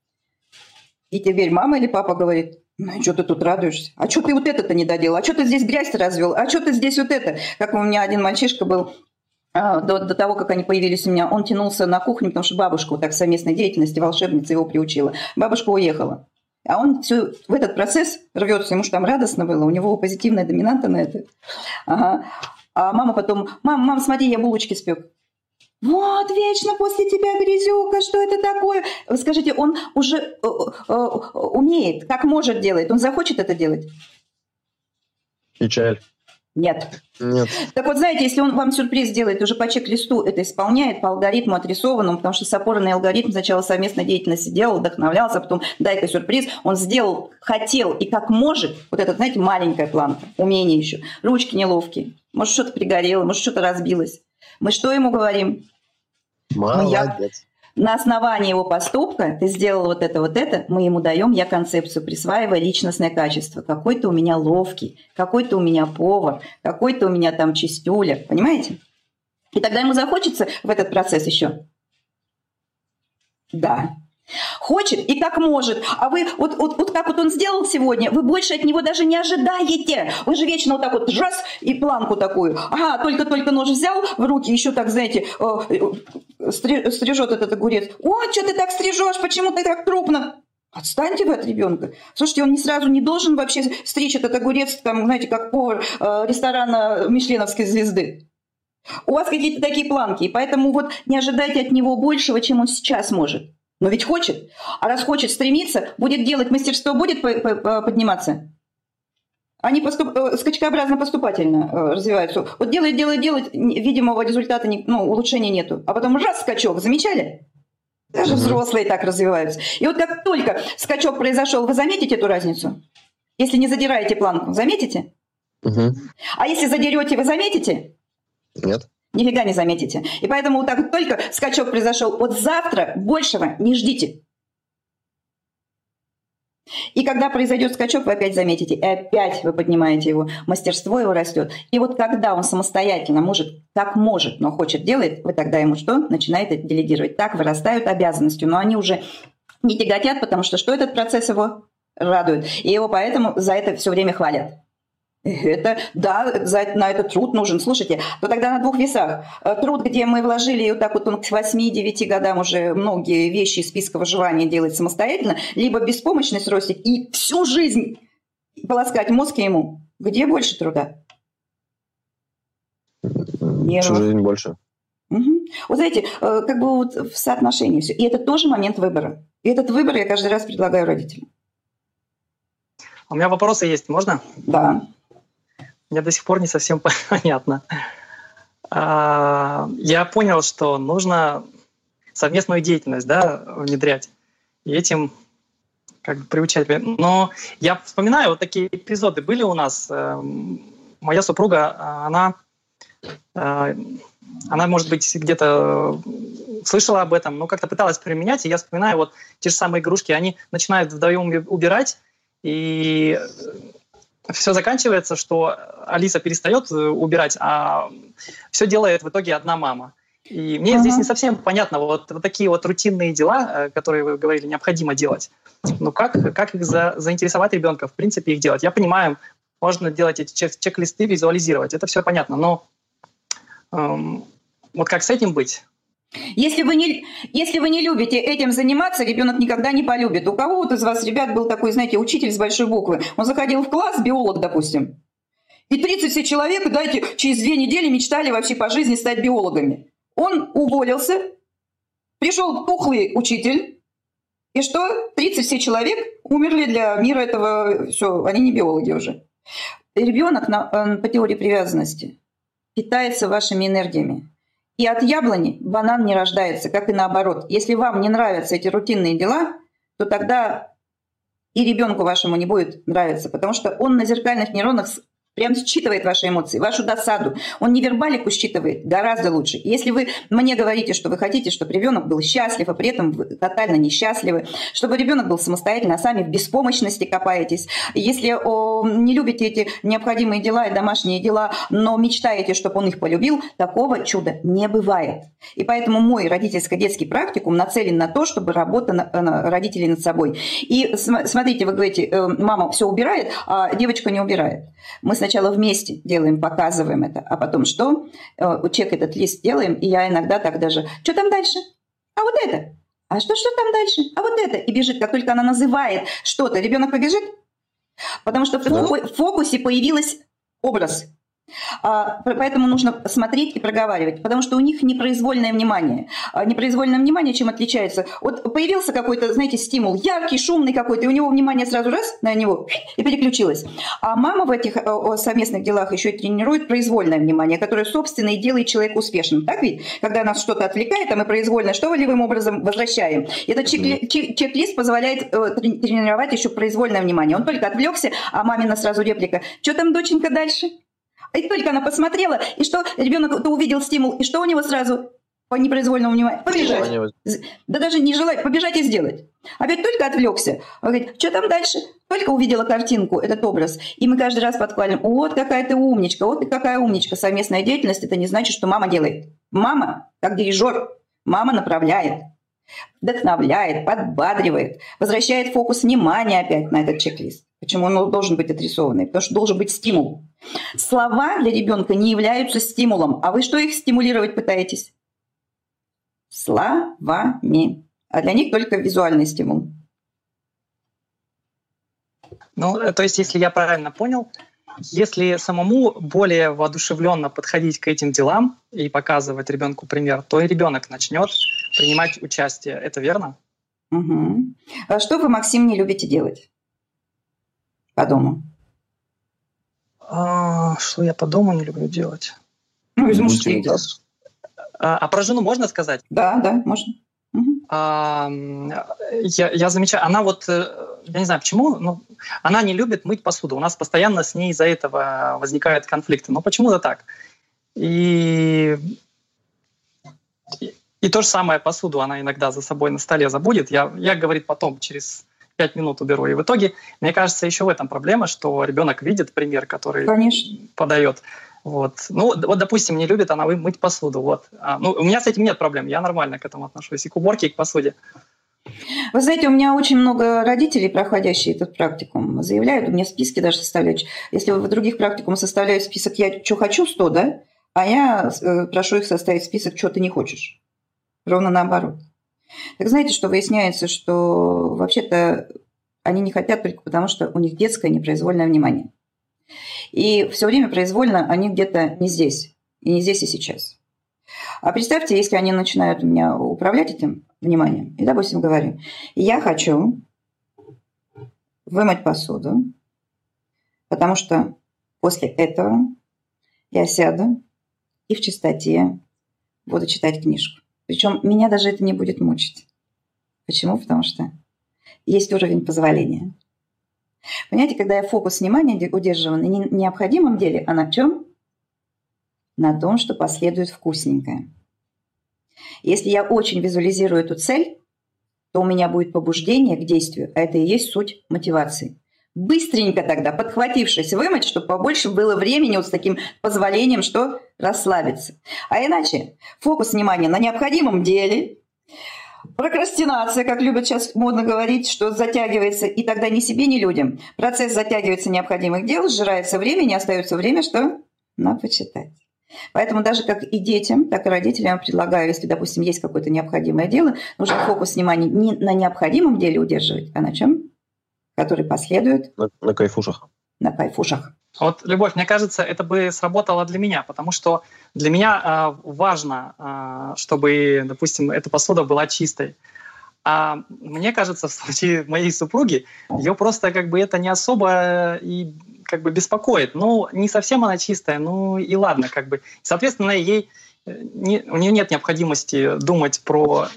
И теперь мама или папа говорит, ну, что ты тут радуешься? А что ты вот это-то не доделал? А что ты здесь грязь развел? А что ты здесь вот это? Как у меня один мальчишка был, до, до того, как они появились у меня, он тянулся на кухню, потому что бабушка вот так совместной деятельности, волшебница его приучила. Бабушка уехала. А он все в этот процесс рвется, ему же там радостно было, у него позитивная доминанта на это. Ага. А мама потом, мам, мам, смотри, я булочки спек. Вот, вечно после тебя грязюка, что это такое? Вы скажите, он уже э, э, умеет, как может делает, он захочет это делать? Печаль. Нет. Нет. Так вот, знаете, если он вам сюрприз делает, уже по чек-листу это исполняет, по алгоритму отрисованному, потому что с опорой на алгоритм сначала совместной деятельности делал, вдохновлялся, потом дай-ка сюрприз, он сделал, хотел и как может, вот это, знаете, маленькая планка, умение еще, ручки неловкие, может, что-то пригорело, может, что-то разбилось. Мы что ему говорим? Молодец на основании его поступка ты сделал вот это, вот это, мы ему даем, я концепцию присваиваю личностное качество. Какой-то у меня ловкий, какой-то у меня повар, какой-то у меня там чистюля, понимаете? И тогда ему захочется в этот процесс еще. Да, Хочет и как может. А вы, вот, вот, вот как вот он сделал сегодня, вы больше от него даже не ожидаете. Вы же вечно вот так вот раз и планку такую. Ага, только-только нож взял в руки, еще так, знаете, э, стрижет этот огурец. О, что ты так стрижешь, почему ты так крупно? Отстаньте вы от ребенка. Слушайте, он не сразу не должен вообще стричь этот огурец, там, знаете, как повар э, ресторана Мишленовской звезды. У вас какие-то такие планки, и поэтому вот не ожидайте от него большего, чем он сейчас может. Но ведь хочет. А раз хочет стремиться, будет делать мастерство, будет подниматься. Они поступ... Э, скачкообразно поступательно э, развиваются. Вот делает, делает, делает, видимого результата, ну, улучшения нету. А потом раз скачок, замечали? Даже взрослые так развиваются. И вот как только скачок произошел, вы заметите эту разницу? Если не задираете планку, заметите? Угу. А если задерете, вы заметите? Нет. Нифига не заметите. И поэтому вот так только скачок произошел. Вот завтра большего не ждите. И когда произойдет скачок, вы опять заметите, и опять вы поднимаете его, мастерство его растет. И вот когда он самостоятельно может, как может, но хочет делает, вы тогда ему что? Начинаете делегировать. Так вырастают обязанности, но они уже не тяготят, потому что что этот процесс его радует. И его поэтому за это все время хвалят. Это, да, за, на это труд нужен. Слушайте, то тогда на двух весах. Э, труд, где мы вложили, вот так вот он к 8-9 годам уже многие вещи из списка выживания делать самостоятельно, либо беспомощность ростить и всю жизнь полоскать мозг ему. Где больше труда? Всю жизнь больше. Угу. Вот знаете, э, как бы вот в соотношении все. И это тоже момент выбора. И этот выбор я каждый раз предлагаю родителям. У меня вопросы есть, можно? Да мне до сих пор не совсем <laughs> понятно. А, я понял, что нужно совместную деятельность да, внедрять и этим как бы приучать. Но я вспоминаю, вот такие эпизоды были у нас. Эм, моя супруга, она, э, она может быть, где-то слышала об этом, но как-то пыталась применять, и я вспоминаю вот те же самые игрушки, они начинают вдвоем убирать, и все заканчивается, что Алиса перестает э, убирать, а все делает в итоге одна мама. И мне ага. здесь не совсем понятно, вот, вот такие вот рутинные дела, э, которые вы говорили, необходимо делать. Ну как, как их за, заинтересовать ребенка, в принципе, их делать? Я понимаю, можно делать эти чек- чек-листы, визуализировать, это все понятно, но эм, вот как с этим быть? Если вы, не, если вы не любите этим заниматься, ребенок никогда не полюбит. У кого вот из вас, ребят, был такой, знаете, учитель с большой буквы. Он заходил в класс, биолог, допустим. И 30 все человек, дайте, через две недели мечтали вообще по жизни стать биологами. Он уволился, пришел тухлый учитель, и что? 30 все человек умерли для мира этого, все, они не биологи уже. Ребенок на, по теории привязанности питается вашими энергиями. И от яблони банан не рождается, как и наоборот. Если вам не нравятся эти рутинные дела, то тогда и ребенку вашему не будет нравиться, потому что он на зеркальных нейронах прям считывает ваши эмоции, вашу досаду. Он не вербалику считывает гораздо лучше. Если вы мне говорите, что вы хотите, чтобы ребенок был счастлив, а при этом вы тотально несчастливы, чтобы ребенок был самостоятельный, а сами в беспомощности копаетесь, если о, не любите эти необходимые дела и домашние дела, но мечтаете, чтобы он их полюбил, такого чуда не бывает. И поэтому мой родительско-детский практикум нацелен на то, чтобы работа на, на родителей над собой. И смотрите, вы говорите, э, мама все убирает, а девочка не убирает. Мы сначала вместе делаем, показываем это, а потом что? Э, чек этот лист делаем, и я иногда так даже, что там дальше? А вот это. А что, что там дальше? А вот это. И бежит, как только она называет что-то, ребенок побежит, потому что в фокусе появилась образ. А, поэтому нужно смотреть и проговаривать, потому что у них непроизвольное внимание. А, непроизвольное внимание чем отличается? Вот появился какой-то, знаете, стимул, яркий, шумный какой-то, и у него внимание сразу раз на него и переключилось. А мама в этих совместных делах еще тренирует произвольное внимание, которое, собственно, и делает человека успешным. Так ведь? Когда нас что-то отвлекает, а мы произвольно что волевым образом возвращаем. Этот чек-лист позволяет э, тренировать еще произвольное внимание. Он только отвлекся, а мамина сразу реплика. Что там, доченька, дальше? И только она посмотрела, и что ребенок увидел стимул, и что у него сразу по непроизвольному вниманию? Побежать. Да даже не желать, побежать и сделать. Опять только отвлекся. Он говорит, что там дальше? Только увидела картинку, этот образ. И мы каждый раз подхвалим, вот какая ты умничка, вот ты какая умничка. Совместная деятельность, это не значит, что мама делает. Мама, как дирижер, мама направляет, вдохновляет, подбадривает, возвращает фокус внимания опять на этот чек-лист. Почему он должен быть отрисованный? Потому что должен быть стимул. Слова для ребенка не являются стимулом, а вы что их стимулировать пытаетесь? Словами. А для них только визуальный стимул. Ну, э, то есть, если я правильно понял, если самому более воодушевленно подходить к этим делам и показывать ребенку пример, то и ребенок начнет принимать участие. Это верно? Угу. А что вы, Максим, не любите делать по дому? А, что я по дому не люблю делать? Ну, из мужских А, а про жену можно сказать? Да, да, можно. А, я, я замечаю, она вот, э, я не знаю почему, но она не любит мыть посуду. У нас постоянно с ней из-за этого возникают конфликты. Но почему-то так. И, и, то же самое посуду она иногда за собой на столе забудет. Я, я говорит, потом через пять минут уберу. И в итоге, мне кажется, еще в этом проблема, что ребенок видит пример, который Конечно. подает. Вот. Ну, вот, допустим, не любит она мыть посуду. Вот. А, ну, у меня с этим нет проблем, я нормально к этому отношусь. И к уборке, и к посуде. Вы знаете, у меня очень много родителей, проходящие этот практикум, заявляют, у меня списки даже составляют. Если в других практикумах составляю список «я что хочу 100», да, а я э, прошу их составить список «что ты не хочешь». Ровно наоборот. Так знаете, что выясняется, что вообще-то они не хотят только потому, что у них детское непроизвольное внимание. И все время произвольно они где-то не здесь, и не здесь и сейчас. А представьте, если они начинают у меня управлять этим вниманием, и, допустим, говорю, я хочу вымыть посуду, потому что после этого я сяду и в чистоте буду читать книжку. Причем меня даже это не будет мучить. Почему? Потому что есть уровень позволения. Понимаете, когда я фокус внимания удерживаю на необходимом деле, а на чем? На том, что последует вкусненькое. Если я очень визуализирую эту цель, то у меня будет побуждение к действию, а это и есть суть мотивации. Быстренько тогда, подхватившись, вымыть, чтобы побольше было времени вот с таким позволением, что расслабиться. А иначе фокус внимания на необходимом деле, прокрастинация, как любят сейчас модно говорить, что затягивается, и тогда ни себе, ни людям. Процесс затягивается необходимых дел, сжирается время, не остается время, что? На почитать. Поэтому даже как и детям, так и родителям я предлагаю, если, допустим, есть какое-то необходимое дело, нужно фокус внимания не на необходимом деле удерживать, а на чем? Который последует. На, на кайфушах. На кайфушах. Вот, Любовь, мне кажется, это бы сработало для меня, потому что для меня э, важно, э, чтобы, допустим, эта посуда была чистой. А мне кажется, в случае моей супруги, ее просто как бы это не особо и как бы беспокоит. Ну, не совсем она чистая, ну и ладно, как бы. Соответственно, ей э, не, у нее нет необходимости думать про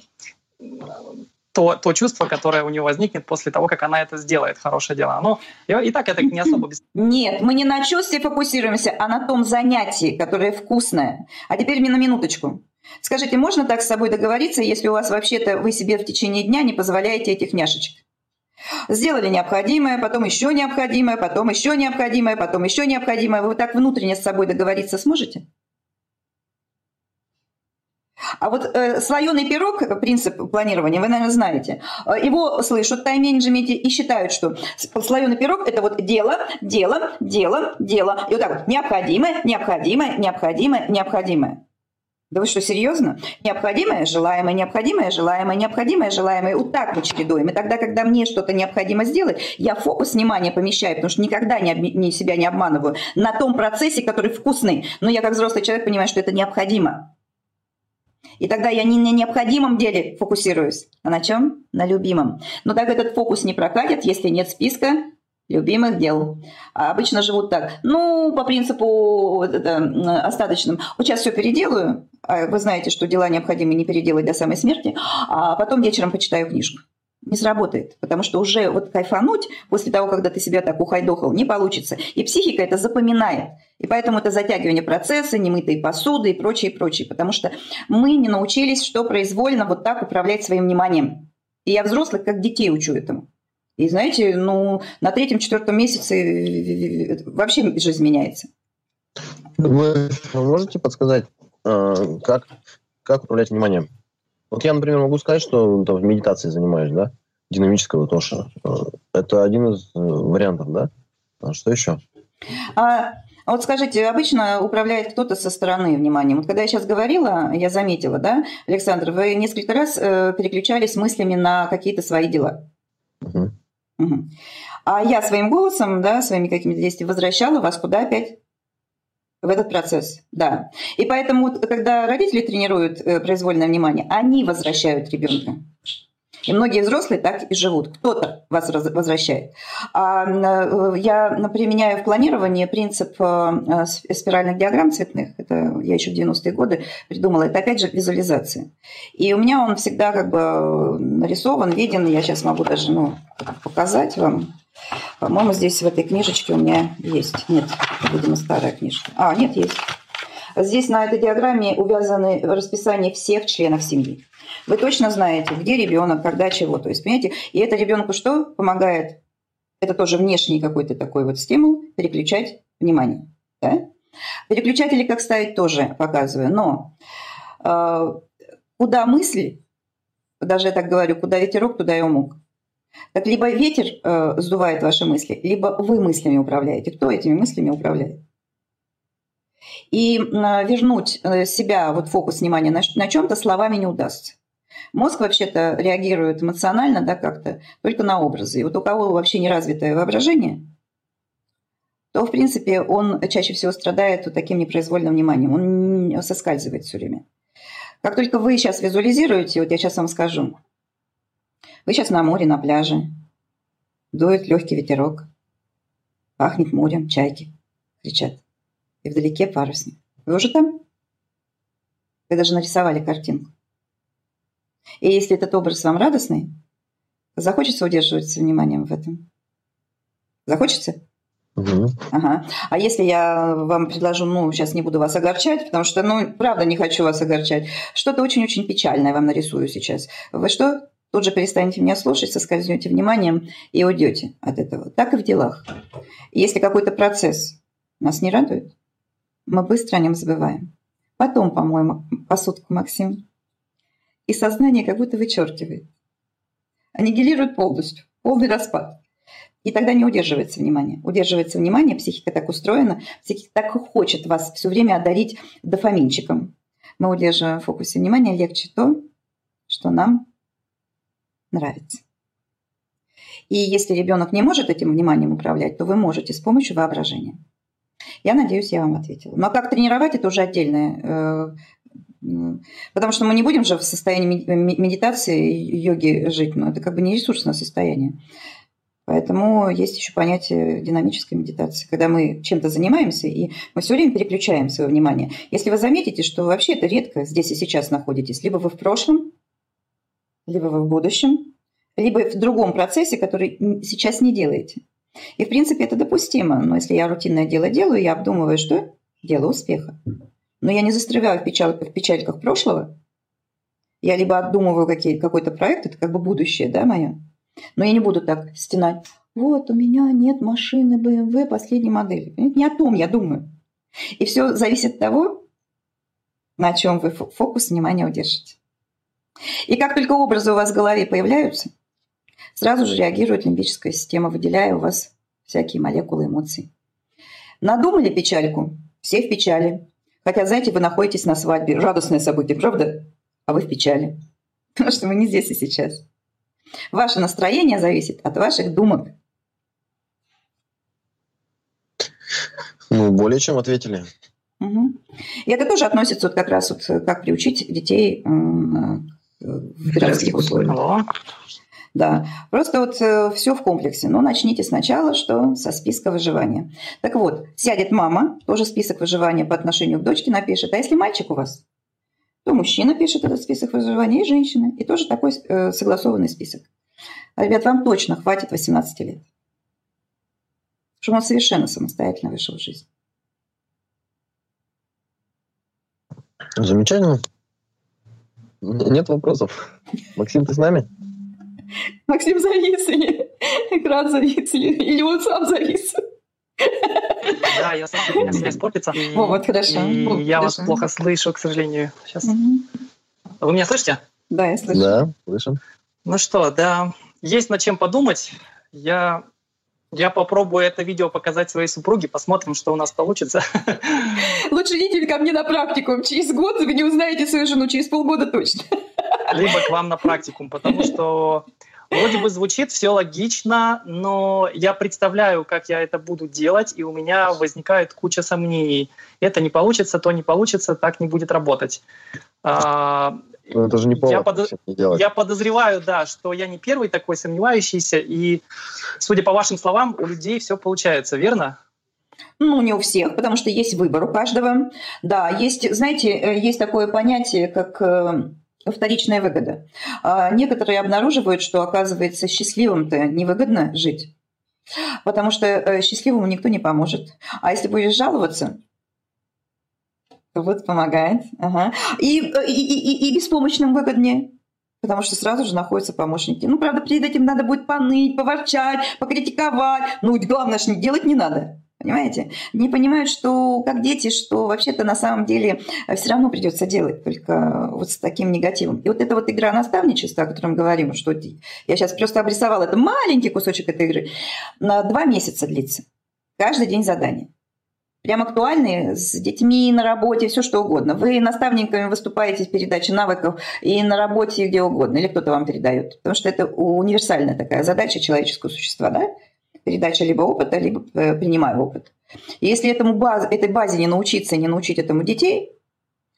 то, то чувство, которое у нее возникнет после того, как она это сделает, хорошее дело. Оно и так это не особо. Нет, мы не на чувстве фокусируемся, а на том занятии, которое вкусное. А теперь на минуточку. Скажите, можно так с собой договориться, если у вас вообще-то вы себе в течение дня не позволяете этих няшечек? Сделали необходимое, потом еще необходимое, потом еще необходимое, потом еще необходимое. Вы так внутренне с собой договориться сможете? А вот э, слоеный пирог, принцип планирования, вы, наверное, знаете. Э, его слышат в тайм-менеджменте и считают, что слоеный пирог – это вот дело, дело, дело, дело. И вот так вот необходимое, необходимое, необходимое, необходимое. Да вы что, серьезно? Необходимое, желаемое, необходимое, желаемое, необходимое, желаемое. Вот так мы чередуем. И тогда, когда мне что-то необходимо сделать, я фокус внимания помещаю, потому что никогда не, не себя не обманываю, на том процессе, который вкусный. Но я как взрослый человек понимаю, что это необходимо. И тогда я не на необходимом деле фокусируюсь, а на чем? На любимом. Но так этот фокус не прокатит, если нет списка любимых дел. А обычно живут так. Ну, по принципу это, остаточным. Вот сейчас все переделаю. А вы знаете, что дела необходимо не переделать до самой смерти. А потом вечером почитаю книжку. Не сработает, потому что уже вот кайфануть после того, когда ты себя так ухайдохал, не получится. И психика это запоминает. И поэтому это затягивание процесса, немытые посуды и прочее, и прочее. Потому что мы не научились, что произвольно вот так управлять своим вниманием. И я взрослых как детей учу этому. И знаете, ну, на третьем-четвертом месяце э, вообще жизнь меняется. Вы можете подсказать, как, как управлять вниманием? Вот я, например, могу сказать, что там, в медитации занимаюсь, да, динамического тоже. Это один из э, вариантов, да? А что еще? А, а вот скажите, обычно управляет кто-то со стороны вниманием. Вот когда я сейчас говорила, я заметила, да, Александр, вы несколько раз э, переключались мыслями на какие-то свои дела. Угу. Угу. А я своим голосом, да, своими какими-то действиями возвращала вас куда опять? В этот процесс, да. И поэтому, когда родители тренируют э, произвольное внимание, они возвращают ребенка. И многие взрослые так и живут. Кто-то вас возвращает. А э, я применяю в планировании принцип э, спиральных диаграмм цветных. Это я еще в 90-е годы придумала. Это опять же визуализация. И у меня он всегда как бы нарисован, виден. Я сейчас могу даже ну, показать вам. По-моему, здесь в этой книжечке у меня есть. Нет, видимо, старая книжка. А, нет, есть. Здесь на этой диаграмме увязаны расписание всех членов семьи. Вы точно знаете, где ребенок, когда чего. То есть, понимаете, и это ребенку что помогает? Это тоже внешний какой-то такой вот стимул переключать внимание. Да? Переключатели как ставить тоже показываю. Но э, куда мысли, даже я так говорю, куда ветерок, туда и умок. Так либо ветер э, сдувает ваши мысли, либо вы мыслями управляете. Кто этими мыслями управляет? И э, вернуть э, себя, вот фокус внимания на, на чем-то словами не удастся. Мозг вообще-то реагирует эмоционально, да, как-то, только на образы. И вот у кого вообще не развитое воображение, то, в принципе, он чаще всего страдает вот таким непроизвольным вниманием. Он соскальзывает все время. Как только вы сейчас визуализируете, вот я сейчас вам скажу, вы сейчас на море, на пляже, дует легкий ветерок, пахнет морем, чайки кричат, и вдалеке парусник. Вы уже там? Вы даже нарисовали картинку. И если этот образ вам радостный, захочется удерживаться вниманием в этом? Захочется? Угу. Ага. А если я вам предложу, ну, сейчас не буду вас огорчать, потому что, ну, правда, не хочу вас огорчать, что-то очень-очень печальное вам нарисую сейчас. Вы что? Тут же перестанете меня слушать, соскользнете вниманием и уйдете от этого. Так и в делах. Если какой-то процесс нас не радует, мы быстро о нем забываем. Потом, по-моему, посудку Максим. И сознание как будто вычеркивает. Аннигилирует полностью. Полный распад. И тогда не удерживается внимание. Удерживается внимание, психика так устроена, психика так хочет вас все время одарить дофаминчиком. Мы удерживаем в фокусе внимания легче то, что нам нравится. И если ребенок не может этим вниманием управлять, то вы можете с помощью воображения. Я надеюсь, я вам ответила. Но как тренировать, это уже отдельное. Э, потому что мы не будем же в состоянии медитации, йоги жить, но это как бы не ресурсное состояние. Поэтому есть еще понятие динамической медитации, когда мы чем-то занимаемся, и мы все время переключаем свое внимание. Если вы заметите, что вообще это редко здесь и сейчас находитесь, либо вы в прошлом, либо вы в будущем, либо в другом процессе, который сейчас не делаете. И, в принципе, это допустимо. Но если я рутинное дело делаю, я обдумываю, что дело успеха. Но я не застреваю в, печаль, в печальках прошлого. Я либо обдумываю какие, какой-то проект, это как бы будущее, да, мое. Но я не буду так стенать. Вот у меня нет машины BMW последней модели. Не о том я думаю. И все зависит от того, на чем вы фокус внимания удержите. И как только образы у вас в голове появляются, сразу же реагирует лимбическая система, выделяя у вас всякие молекулы эмоций. Надумали печальку? Все в печали. Хотя, знаете, вы находитесь на свадьбе. Радостное событие, правда? А вы в печали. <laughs> Потому что мы не здесь и сейчас. Ваше настроение зависит от ваших думок. Ну, более чем ответили. Угу. И это тоже относится вот как раз вот как приучить детей в городских условиях. Да, просто вот э, все в комплексе. Но начните сначала, что со списка выживания. Так вот, сядет мама, тоже список выживания по отношению к дочке напишет. А если мальчик у вас, то мужчина пишет этот список выживания и женщина. И тоже такой э, согласованный список. А, ребят, вам точно хватит 18 лет. Чтобы он совершенно самостоятельно вышел в жизнь. Замечательно. Нет вопросов. Максим, ты с нами? Максим завис или экран завис, или, или он сам завис. Да, я сам, у меня связь портится. О, вот хорошо. И О, я хорошо. вас плохо слышу, к сожалению. Сейчас. Вы меня слышите? Да, я слышу. Да, слышим. Ну что, да, есть над чем подумать. Я, я попробую это видео показать своей супруге, посмотрим, что у нас получится. <laughs> Лучше идите ко мне на практику. Через год вы не узнаете свою жену, через полгода точно. <laughs> Либо к вам на практикум, потому что вроде бы звучит все логично, но я представляю, как я это буду делать, и у меня возникает куча сомнений. Это не получится, то не получится, так не будет работать. А, Ну, это же не повод Я совсем не делать. Я подозреваю, да, что я не первый такой сомневающийся, и, судя по вашим словам, у людей все получается, верно? Ну, не у всех, потому что есть выбор у каждого. Да, есть, знаете, э, есть такое понятие, как э, вторичная выгода. А Некоторые обнаруживают, что, оказывается, счастливым-то невыгодно жить, потому что э, счастливому никто не поможет. А если будешь жаловаться, вот помогает. Ага. И, и, и, и беспомощным выгоднее. Потому что сразу же находятся помощники. Ну, правда, перед этим надо будет поныть, поворчать, покритиковать. Ну, главное не делать не надо. Понимаете? Не понимают, что как дети, что вообще-то на самом деле все равно придется делать, только вот с таким негативом. И вот эта вот игра наставничества, о котором говорим, что я сейчас просто обрисовала, это маленький кусочек этой игры, на два месяца длится. Каждый день задание. Прям актуальные с детьми, на работе, все что угодно. Вы наставниками выступаете в передаче навыков и на работе, и где угодно, или кто-то вам передает. Потому что это универсальная такая задача человеческого существа, да? Передача либо опыта, либо э, принимаю опыт. И если этому баз, этой базе не научиться, не научить этому детей,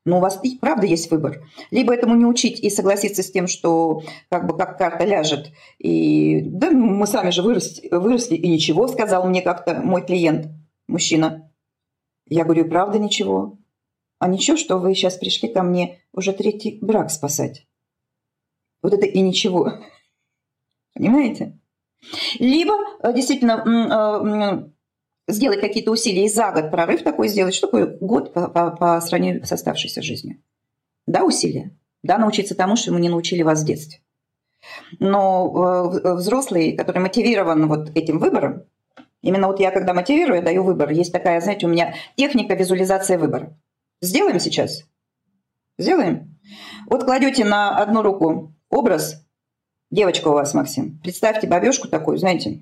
ну, у вас и правда есть выбор. Либо этому не учить и согласиться с тем, что как бы как карта ляжет. И да, мы сами же выросли, выросли, и ничего, сказал мне как-то мой клиент, мужчина. Я говорю, правда ничего? А ничего, что вы сейчас пришли ко мне уже третий брак спасать? Вот это и ничего. <laughs> Понимаете? Либо э, действительно сделать какие-то усилия и за год прорыв такой сделать. Что такое год по, по, по сравнению с оставшейся жизнью? Да, усилия. Да, научиться тому, что мы не научили вас в детстве. Но э, взрослый, который мотивирован вот этим выбором, именно вот я когда мотивирую, я даю выбор. Есть такая, знаете, у меня техника визуализации выбора. Сделаем сейчас? Сделаем? Вот кладете на одну руку образ, девочка у вас, Максим, представьте бабешку такую, знаете,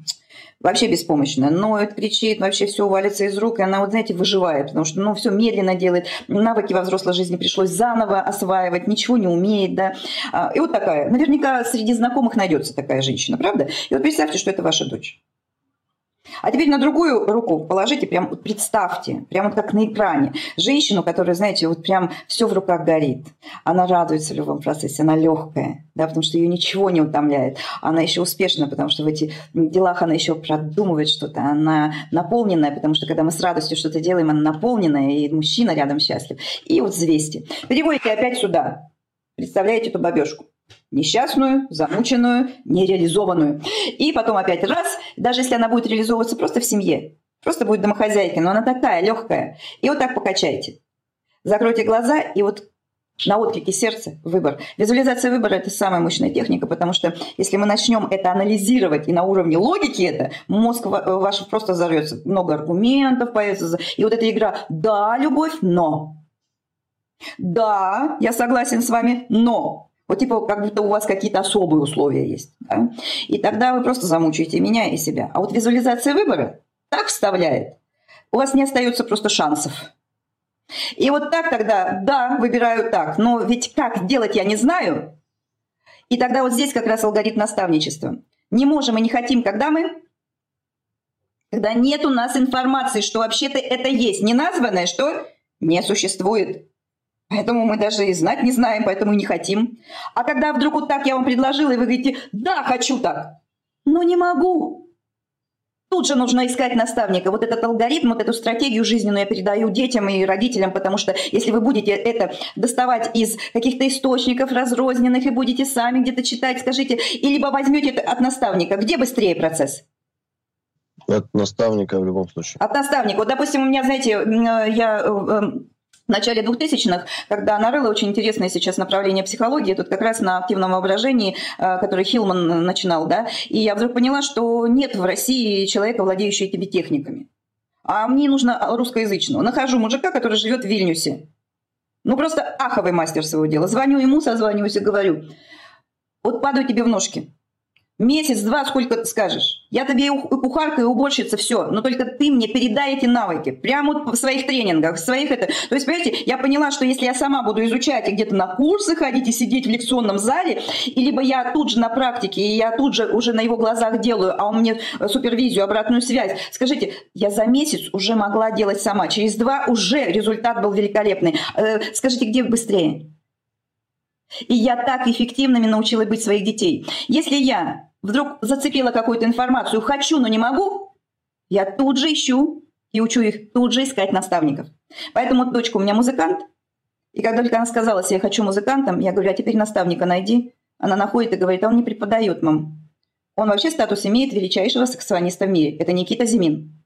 вообще беспомощная, ноет, кричит, вообще все валится из рук, и она, вот знаете, выживает, потому что, ну, все медленно делает, навыки во взрослой жизни пришлось заново осваивать, ничего не умеет, да, а, и вот такая, наверняка среди знакомых найдется такая женщина, правда? И вот представьте, что это ваша дочь. А теперь на другую руку положите, прям вот представьте, прям вот как на экране, женщину, которая, знаете, вот прям все в руках горит. Она радуется в любом процессе, она легкая, да, потому что ее ничего не утомляет. Она еще успешна, потому что в этих делах она еще продумывает что-то, она наполненная, потому что когда мы с радостью что-то делаем, она наполненная, и мужчина рядом счастлив. И вот взвесьте. Переводите опять сюда. Представляете эту бабешку несчастную, замученную, нереализованную. И потом опять раз, даже если она будет реализовываться просто в семье, просто будет домохозяйкой, но она такая легкая. И вот так покачайте. Закройте глаза и вот на отклике сердца выбор. Визуализация выбора – это самая мощная техника, потому что если мы начнем это анализировать и на уровне логики это, мозг ваш просто взорвется. Много аргументов появится. И вот эта игра «да, любовь, но». Да, я согласен с вами, но вот типа как будто у вас какие-то особые условия есть. Да? И тогда вы просто замучаете меня и себя. А вот визуализация выбора так вставляет, у вас не остается просто шансов. И вот так тогда, да, выбираю так, но ведь как делать я не знаю. И тогда вот здесь как раз алгоритм наставничества. Не можем и не хотим, когда мы когда нет у нас информации, что вообще-то это есть. Неназванное, что не существует. Поэтому мы даже и знать не знаем, поэтому не хотим. А когда вдруг вот так я вам предложила, и вы говорите, да, хочу так, но не могу. Тут же нужно искать наставника. Вот этот алгоритм, вот эту стратегию жизненную я передаю детям и родителям, потому что если вы будете это доставать из каких-то источников разрозненных и будете сами где-то читать, скажите, и либо возьмете это от наставника, где быстрее процесс? От наставника в любом случае. От наставника. Вот, допустим, у меня, знаете, я э, в начале 2000-х, когда нарыло очень интересное сейчас направление психологии, тут как раз на активном воображении, э, который Хилман начинал, да, и я вдруг поняла, что нет в России человека, владеющего этими техниками. А мне нужно русскоязычного. Нахожу мужика, который живет в Вильнюсе. Ну, просто аховый мастер своего дела. Звоню ему, созваниваюсь и говорю, вот падаю тебе в ножки. Месяц-два, сколько ты скажешь. Я тебе и кухарка, и уборщица, все. Но только ты мне передай эти навыки. Прямо в своих тренингах, в своих это... То есть, понимаете, я поняла, что если я сама буду изучать и где-то на курсы ходить и сидеть в лекционном зале, и либо я тут же на практике, и я тут же уже на его глазах делаю, а он мне супервизию, обратную связь. Скажите, я за месяц уже могла делать сама. Через два уже результат был великолепный. Э, скажите, где быстрее? И я так эффективными научила быть своих детей. Если я вдруг зацепила какую-то информацию, хочу, но не могу, я тут же ищу и учу их тут же искать наставников. Поэтому дочка у меня музыкант, и когда только она сказала, я хочу музыкантом, я говорю, а теперь наставника найди. Она находит и говорит, а он не преподает, мам. Он вообще статус имеет величайшего саксофониста в мире. Это Никита Зимин.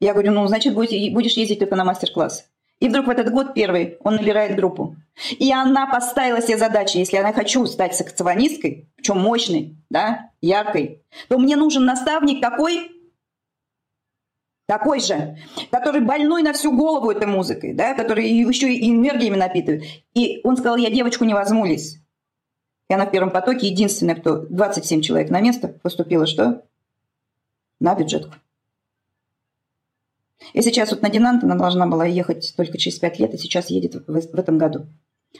Я говорю, ну, значит, будешь ездить только на мастер-класс. И вдруг в этот год первый он набирает группу. И она поставила себе задачу, если я хочу стать саксофонисткой, причем мощной, да, яркой, то мне нужен наставник какой? Такой же, который больной на всю голову этой музыкой, да, который еще и энергиями напитывает. И он сказал, я девочку не возьмулись. И она в первом потоке единственная, кто 27 человек на место поступила, что? На бюджетку. И сейчас вот на Динант она должна была ехать только через пять лет, и сейчас едет в, в этом году.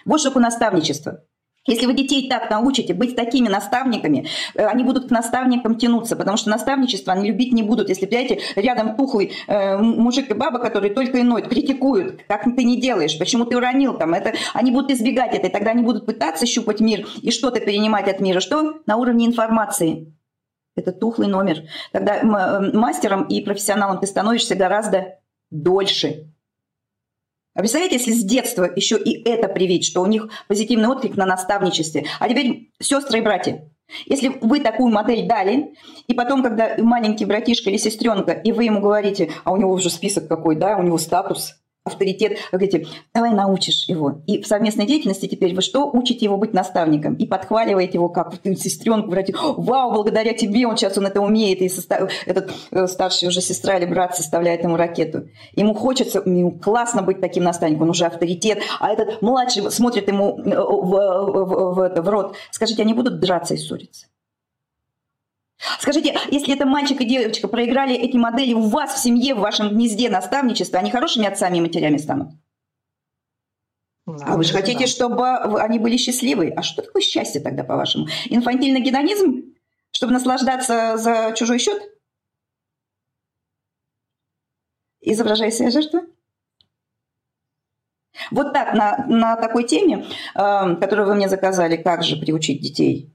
Вот что наставничество. Если вы детей так научите быть такими наставниками, э, они будут к наставникам тянуться, потому что наставничество они любить не будут. Если, понимаете, рядом тухлый э, мужик и баба, которые только и ноют, критикуют, как ты не делаешь, почему ты уронил там, это, они будут избегать это, и тогда они будут пытаться щупать мир и что-то перенимать от мира. Что? На уровне информации. Это тухлый номер. Тогда э, мастером и профессионалом ты становишься гораздо дольше. А представляете, если с детства еще и это привить, что у них позитивный отклик на наставничестве. А теперь сестры и братья. Если вы такую модель дали, и потом, когда маленький братишка или сестренка, и вы ему говорите, а у него уже список какой, да, у него статус, авторитет, вы говорите, давай научишь его. И в совместной деятельности теперь вы что? Учите его быть наставником и подхваливаете его как сестренку, говорите, вау, благодаря тебе он сейчас он это умеет, и состав... этот э, старший уже сестра или брат составляет ему ракету. Ему хочется, ему классно быть таким наставником, он уже авторитет, а этот младший смотрит ему э, в, в, в, в, в рот. Скажите, они будут драться и ссориться? Скажите, если это мальчик и девочка проиграли эти модели у вас в семье, в вашем гнезде наставничества, они хорошими отцами и матерями станут? Да, а вы же хотите, да. чтобы они были счастливы. А что такое счастье тогда, по-вашему? Инфантильный гедонизм? Чтобы наслаждаться за чужой счет? Изображая себя жертву? Вот так, на, на такой теме, э, которую вы мне заказали, как же приучить детей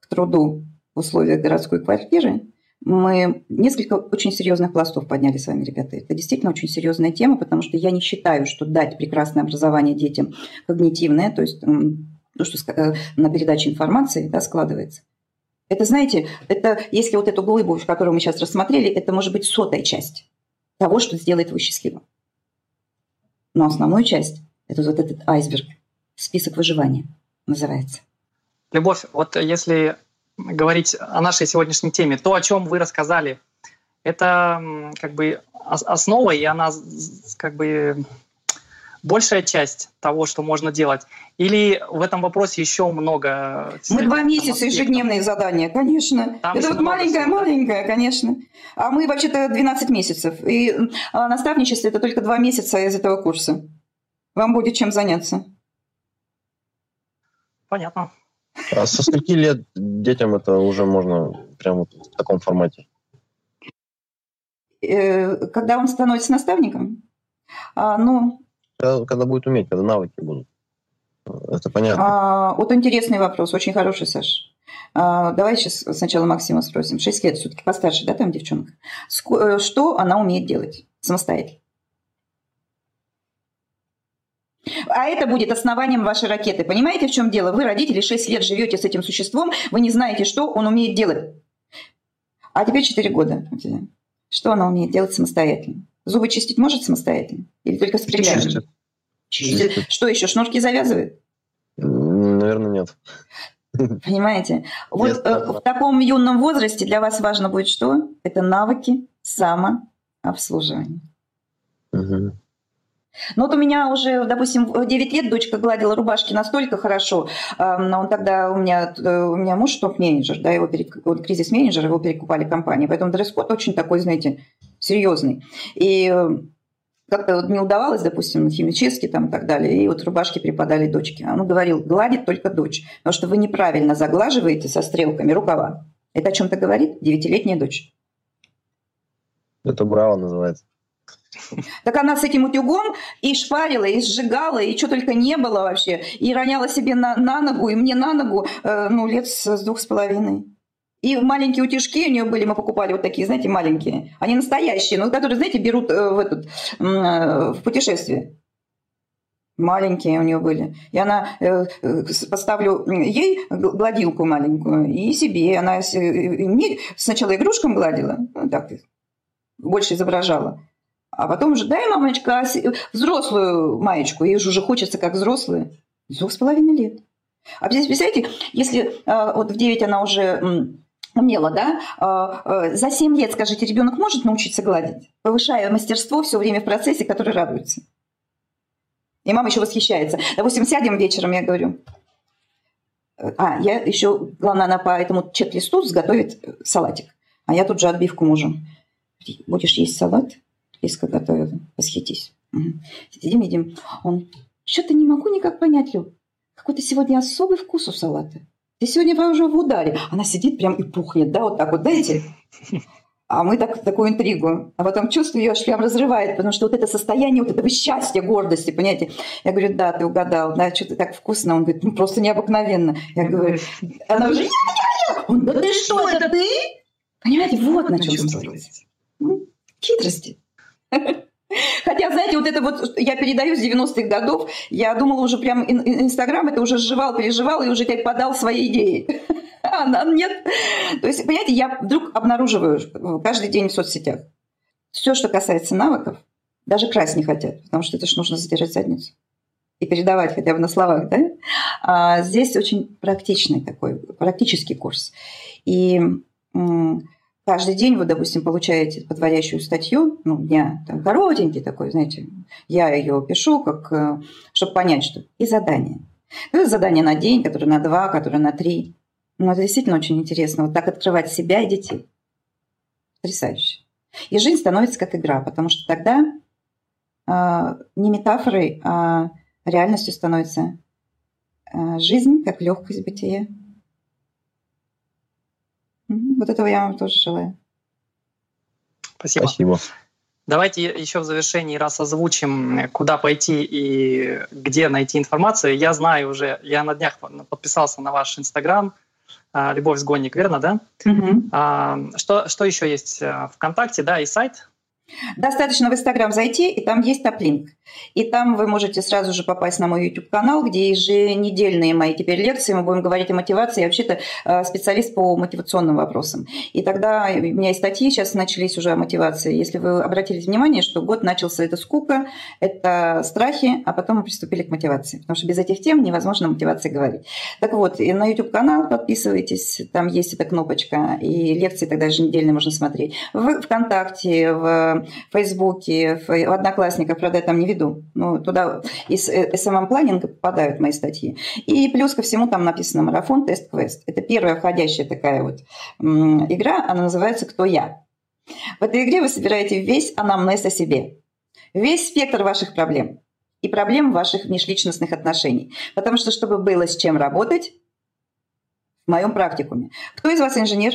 к труду, в условиях городской квартиры, мы несколько очень серьезных пластов подняли с вами, ребята. Это действительно очень серьезная тема, потому что я не считаю, что дать прекрасное образование детям когнитивное, то есть то, что э, на передаче информации да, складывается. Это, знаете, это если вот эту глыбу, которую мы сейчас рассмотрели, это может быть сотая часть того, что сделает его счастливым. Но основную часть – это вот этот айсберг, список выживания называется. Любовь, вот если говорить о нашей сегодняшней теме. То, о чем вы рассказали, это как бы основа, и она как бы большая часть того, что можно делать? Или в этом вопросе еще много? Мы два месяца ежедневные задания, конечно. Там это вот маленькое-маленькое, конечно. А мы вообще-то 12 месяцев. И а, наставничество – это только два месяца из этого курса. Вам будет чем заняться. Понятно. А со скольки лет детям это уже можно прямо в таком формате? Э, когда он становится наставником? А, ну, когда, когда будет уметь, когда навыки будут. Это понятно. А, вот интересный вопрос, очень хороший, Саш. А, давай сейчас сначала Максима спросим. Шесть лет все-таки постарше, да, там девчонка? Э, что она умеет делать самостоятельно? А это будет основанием вашей ракеты. Понимаете, в чем дело? Вы, родители, 6 лет живете с этим существом, вы не знаете, что он умеет делать. А теперь 4 года. Что она умеет делать самостоятельно? Зубы чистить может самостоятельно? Или только с? Чистит. Что еще, шнурки завязывает? Наверное, нет. Понимаете? Вот нет, э, в таком юном возрасте для вас важно будет что? Это навыки самообслуживания. Угу. Ну вот у меня уже, допустим, в 9 лет дочка гладила рубашки настолько хорошо. Он тогда у меня, э, у меня муж топ-менеджер, да, его перек... кризис-менеджер, его перекупали компании. Поэтому дресс-код очень такой, знаете, серьезный. И э, как-то вот не удавалось, допустим, химически там и так далее, и вот рубашки преподали дочке. Он говорил, гладит только дочь, потому что вы неправильно заглаживаете со стрелками рукава. Это о чем-то говорит девятилетняя дочь. Это браво называется. Так она с этим утюгом и шпарила, и сжигала, и что только не было вообще. И роняла себе на, на ногу, и мне на ногу, э, ну, лет с, с двух с половиной. И маленькие утюжки у нее были, мы покупали вот такие, знаете, маленькие. Они настоящие, но которые, знаете, берут э, в, этот, э, в путешествие. Маленькие у нее были. И она, э, э поставлю ей гладилку маленькую, и себе. Она не, сначала игрушкам гладила, ну, так, больше изображала. А потом уже, дай, мамочка, взрослую маечку. Ей же уже хочется, как взрослые. Двух с половиной лет. А здесь, представляете, если а, вот в 9 она уже умела, да, а, а, за 7 лет, скажите, ребенок может научиться гладить, повышая мастерство все время в процессе, который радуется. И мама еще восхищается. Допустим, сядем вечером, я говорю, а, я еще, главное, она по этому чек-листу сготовит салатик. А я тут же отбивку мужу. Будешь есть салат? Лиска готовила. Восхитись. Угу. Сидим, едим. Он, что-то не могу никак понять, Лю. Какой-то сегодня особый вкус у салата. Ты сегодня уже в ударе. Она сидит прям и пухнет, да, вот так вот, дайте. А мы так, такую интригу. А потом чувствую, ее аж прям разрывает, потому что вот это состояние вот этого счастья, гордости, понимаете? Я говорю, да, ты угадал, да, что-то так вкусно. Он говорит, ну просто необыкновенно. Я говорю, она уже, он, да ты что, это ты? Понимаете, вот на чем строится. Хитрости. Хотя, знаете, вот это вот я передаю с 90-х годов, я думала уже прям Инстаграм это уже сживал, переживал и уже как подал свои идеи. <laughs> А она нет. То есть, понимаете, я вдруг обнаруживаю каждый день в соцсетях все, что касается навыков, Даже красть не хотят, потому что это же нужно задержать задницу и передавать хотя бы на словах, да? А здесь очень практичный такой, практический курс. И каждый день вы, допустим, получаете подводящую статью, ну, дня там, коротенький такой, знаете, я ее пишу, как, э, чтобы понять, что и задание. Ну, это задание на день, которое на два, которое на три. Ну, это действительно очень интересно. Вот так открывать себя и детей. Потрясающе. И жизнь становится как игра, потому что тогда э, не метафорой, а реальностью становится э, жизнь как легкость бытия. Вот этого я вам тоже желаю. Спасибо. Спасибо. Давайте еще в завершении раз озвучим, куда пойти и где найти информацию. Я знаю уже, я на днях подписался на ваш Инстаграм, а, Любовь Сгонник, верно, да? Угу. Что, что еще есть? Э, Вконтакте, да, и сайт? Достаточно в Инстаграм зайти, и там есть топлинк. И там вы можете сразу же попасть на мой YouTube-канал, где еженедельные мои теперь лекции, мы будем говорить о мотивации. Я вообще-то э, специалист по мотивационным вопросам. И тогда у меня есть статьи, сейчас начались уже о мотивации. Если вы обратили внимание, что год начался это скука, это страхи, а потом мы приступили к мотивации. Потому что без этих тем невозможно о мотивации говорить. Так вот, и на YouTube-канал подписывайтесь, там есть эта кнопочка, и лекции тогда еженедельные можно смотреть. В ВКонтакте, в Фейсбуке, в Одноклассниках, правда, я там не веду. Но туда из SMM-планинга попадают мои статьи. И плюс ко всему там написано «Марафон, тест, квест». Это первая входящая такая вот игра, она называется «Кто я?». В этой игре вы собираете весь анамнез о себе, весь спектр ваших проблем и проблем ваших межличностных отношений. Потому что, чтобы было с чем работать, в моем практикуме. Кто из вас инженер?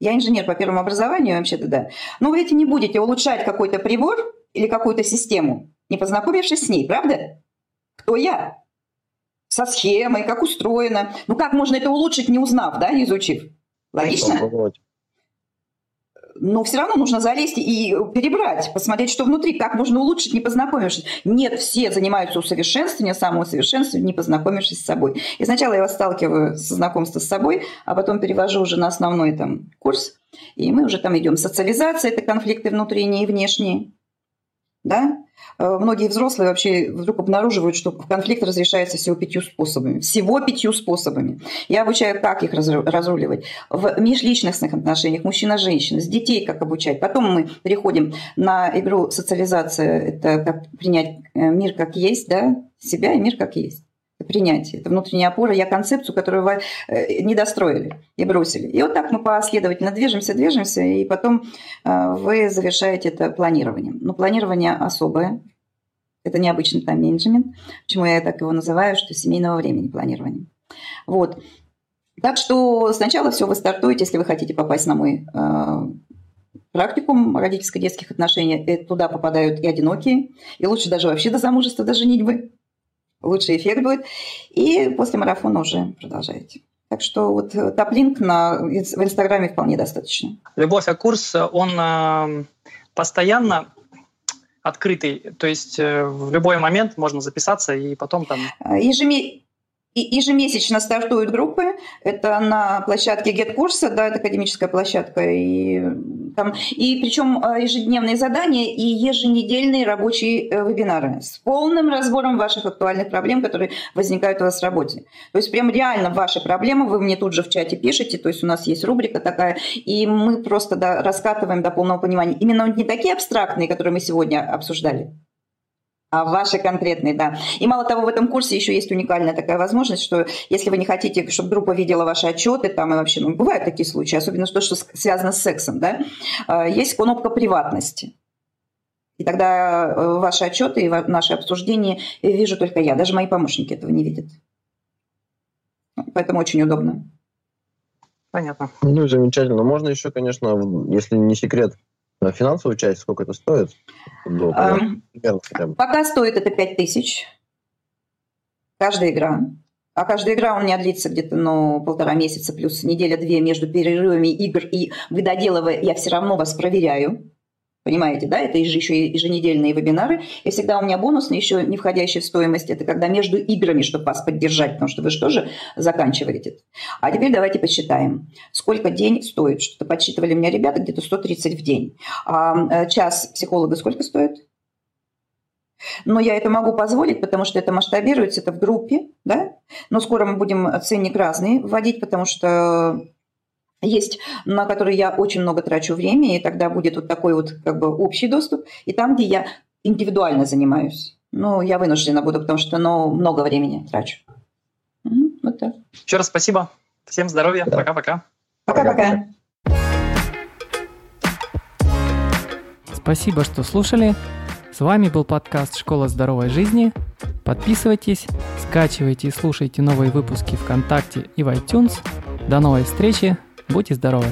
Я инженер по первому образованию, вообще-то да. Но вы ведь не будете улучшать какой-то прибор или какую-то систему, не познакомившись с ней, правда? Кто я? Со схемой, как устроено. Ну как можно это улучшить, не узнав, да, не изучив? Логично? Но все равно нужно залезть и перебрать, посмотреть, что внутри, как можно улучшить, не познакомившись. Нет, все занимаются усовершенствованием, самоусовершенствованием, не познакомившись с собой. И сначала я вас сталкиваю со знакомства с собой, а потом перевожу уже на основной там курс, и мы уже там идем. Социализация – это конфликты внутренние и внешние. Да? Э, многие взрослые вообще вдруг обнаруживают, что конфликт разрешается всего пятью способами. Всего пятью способами. Я обучаю, как их разруливать. В межличностных отношениях мужчина-женщина, с детей как обучать. Потом мы переходим на игру социализация. Это как принять э, мир как есть, да, себя и мир как есть принятие, это внутренняя опора, я концепцию, которую вы э, не достроили и бросили. И вот так мы последовательно движемся, движемся, и потом э, вы завершаете это планированием. Но планирование особое, это необычный тайм-менеджмент, почему я так его называю, что семейного времени планирование. Вот. Так что сначала все вы стартуете, если вы хотите попасть на мой э, практикум родительско-детских отношений, туда попадают и одинокие, и лучше даже вообще до замужества, до женитьбы лучший эффект будет. И после марафона уже продолжаете. Так что вот э, топ-линк на, в Инстаграме вполне достаточно. Любовь, а курс, он э, постоянно открытый, то есть э, в любой момент можно записаться и потом там... Ежемесячно Ежемесячно стартуют группы. Это на площадке GetCourse, да, это академическая площадка. И, там, и причем э, ежедневные задания и еженедельные рабочие э, вебинары с полным разбором ваших актуальных проблем, которые возникают у вас в работе. То есть прям реально ваши проблемы вы мне тут же в чате пишете, то есть у нас есть рубрика такая, и мы просто да, раскатываем до полного понимания. Именно не такие абстрактные, которые мы сегодня обсуждали, а ваши конкретные, да. И мало того, в этом курсе еще есть уникальная такая возможность, что если вы не хотите, чтобы группа видела ваши отчеты, там и вообще, ну, бывают такие случаи, особенно то, что связано с сексом, да, а, есть кнопка приватности. И тогда э, ваши отчеты и наши обсуждения вижу только я. Даже мои помощники этого не видят. Поэтому очень удобно. Понятно. Ну, замечательно. Можно еще, конечно, если не секрет, а финансовую часть сколько это стоит? Ну, примерно, пока стоит это 5 тысяч. Каждая игра. А каждая игра у меня длится где-то ну, полтора месяца, плюс неделя-две между перерывами игр. И вы доделывая, я все равно вас проверяю. Понимаете, да, это еще еженедельные вебинары. И всегда у меня бонусные, еще не входящие в стоимость, это когда между играми, чтобы вас поддержать, потому что вы же тоже заканчиваете. А теперь давайте посчитаем, сколько день стоит. Что-то подсчитывали у меня ребята, где-то 130 в день. А э, час психолога сколько стоит? Но я это могу позволить, потому что это масштабируется, это в группе, да. Но скоро мы будем ценник разный вводить, потому что есть, на которые я очень много трачу времени, и тогда будет вот такой вот как бы общий доступ. И там, где я индивидуально занимаюсь, ну, я вынуждена буду, потому что ну, много времени трачу. Вот так. Еще раз спасибо. Всем здоровья. Пока-пока. Пока-пока. Спасибо, что слушали. С вами был подкаст «Школа здоровой жизни». Подписывайтесь, скачивайте и слушайте новые выпуски ВКонтакте и в iTunes. До новой встречи. Будьте здоровы!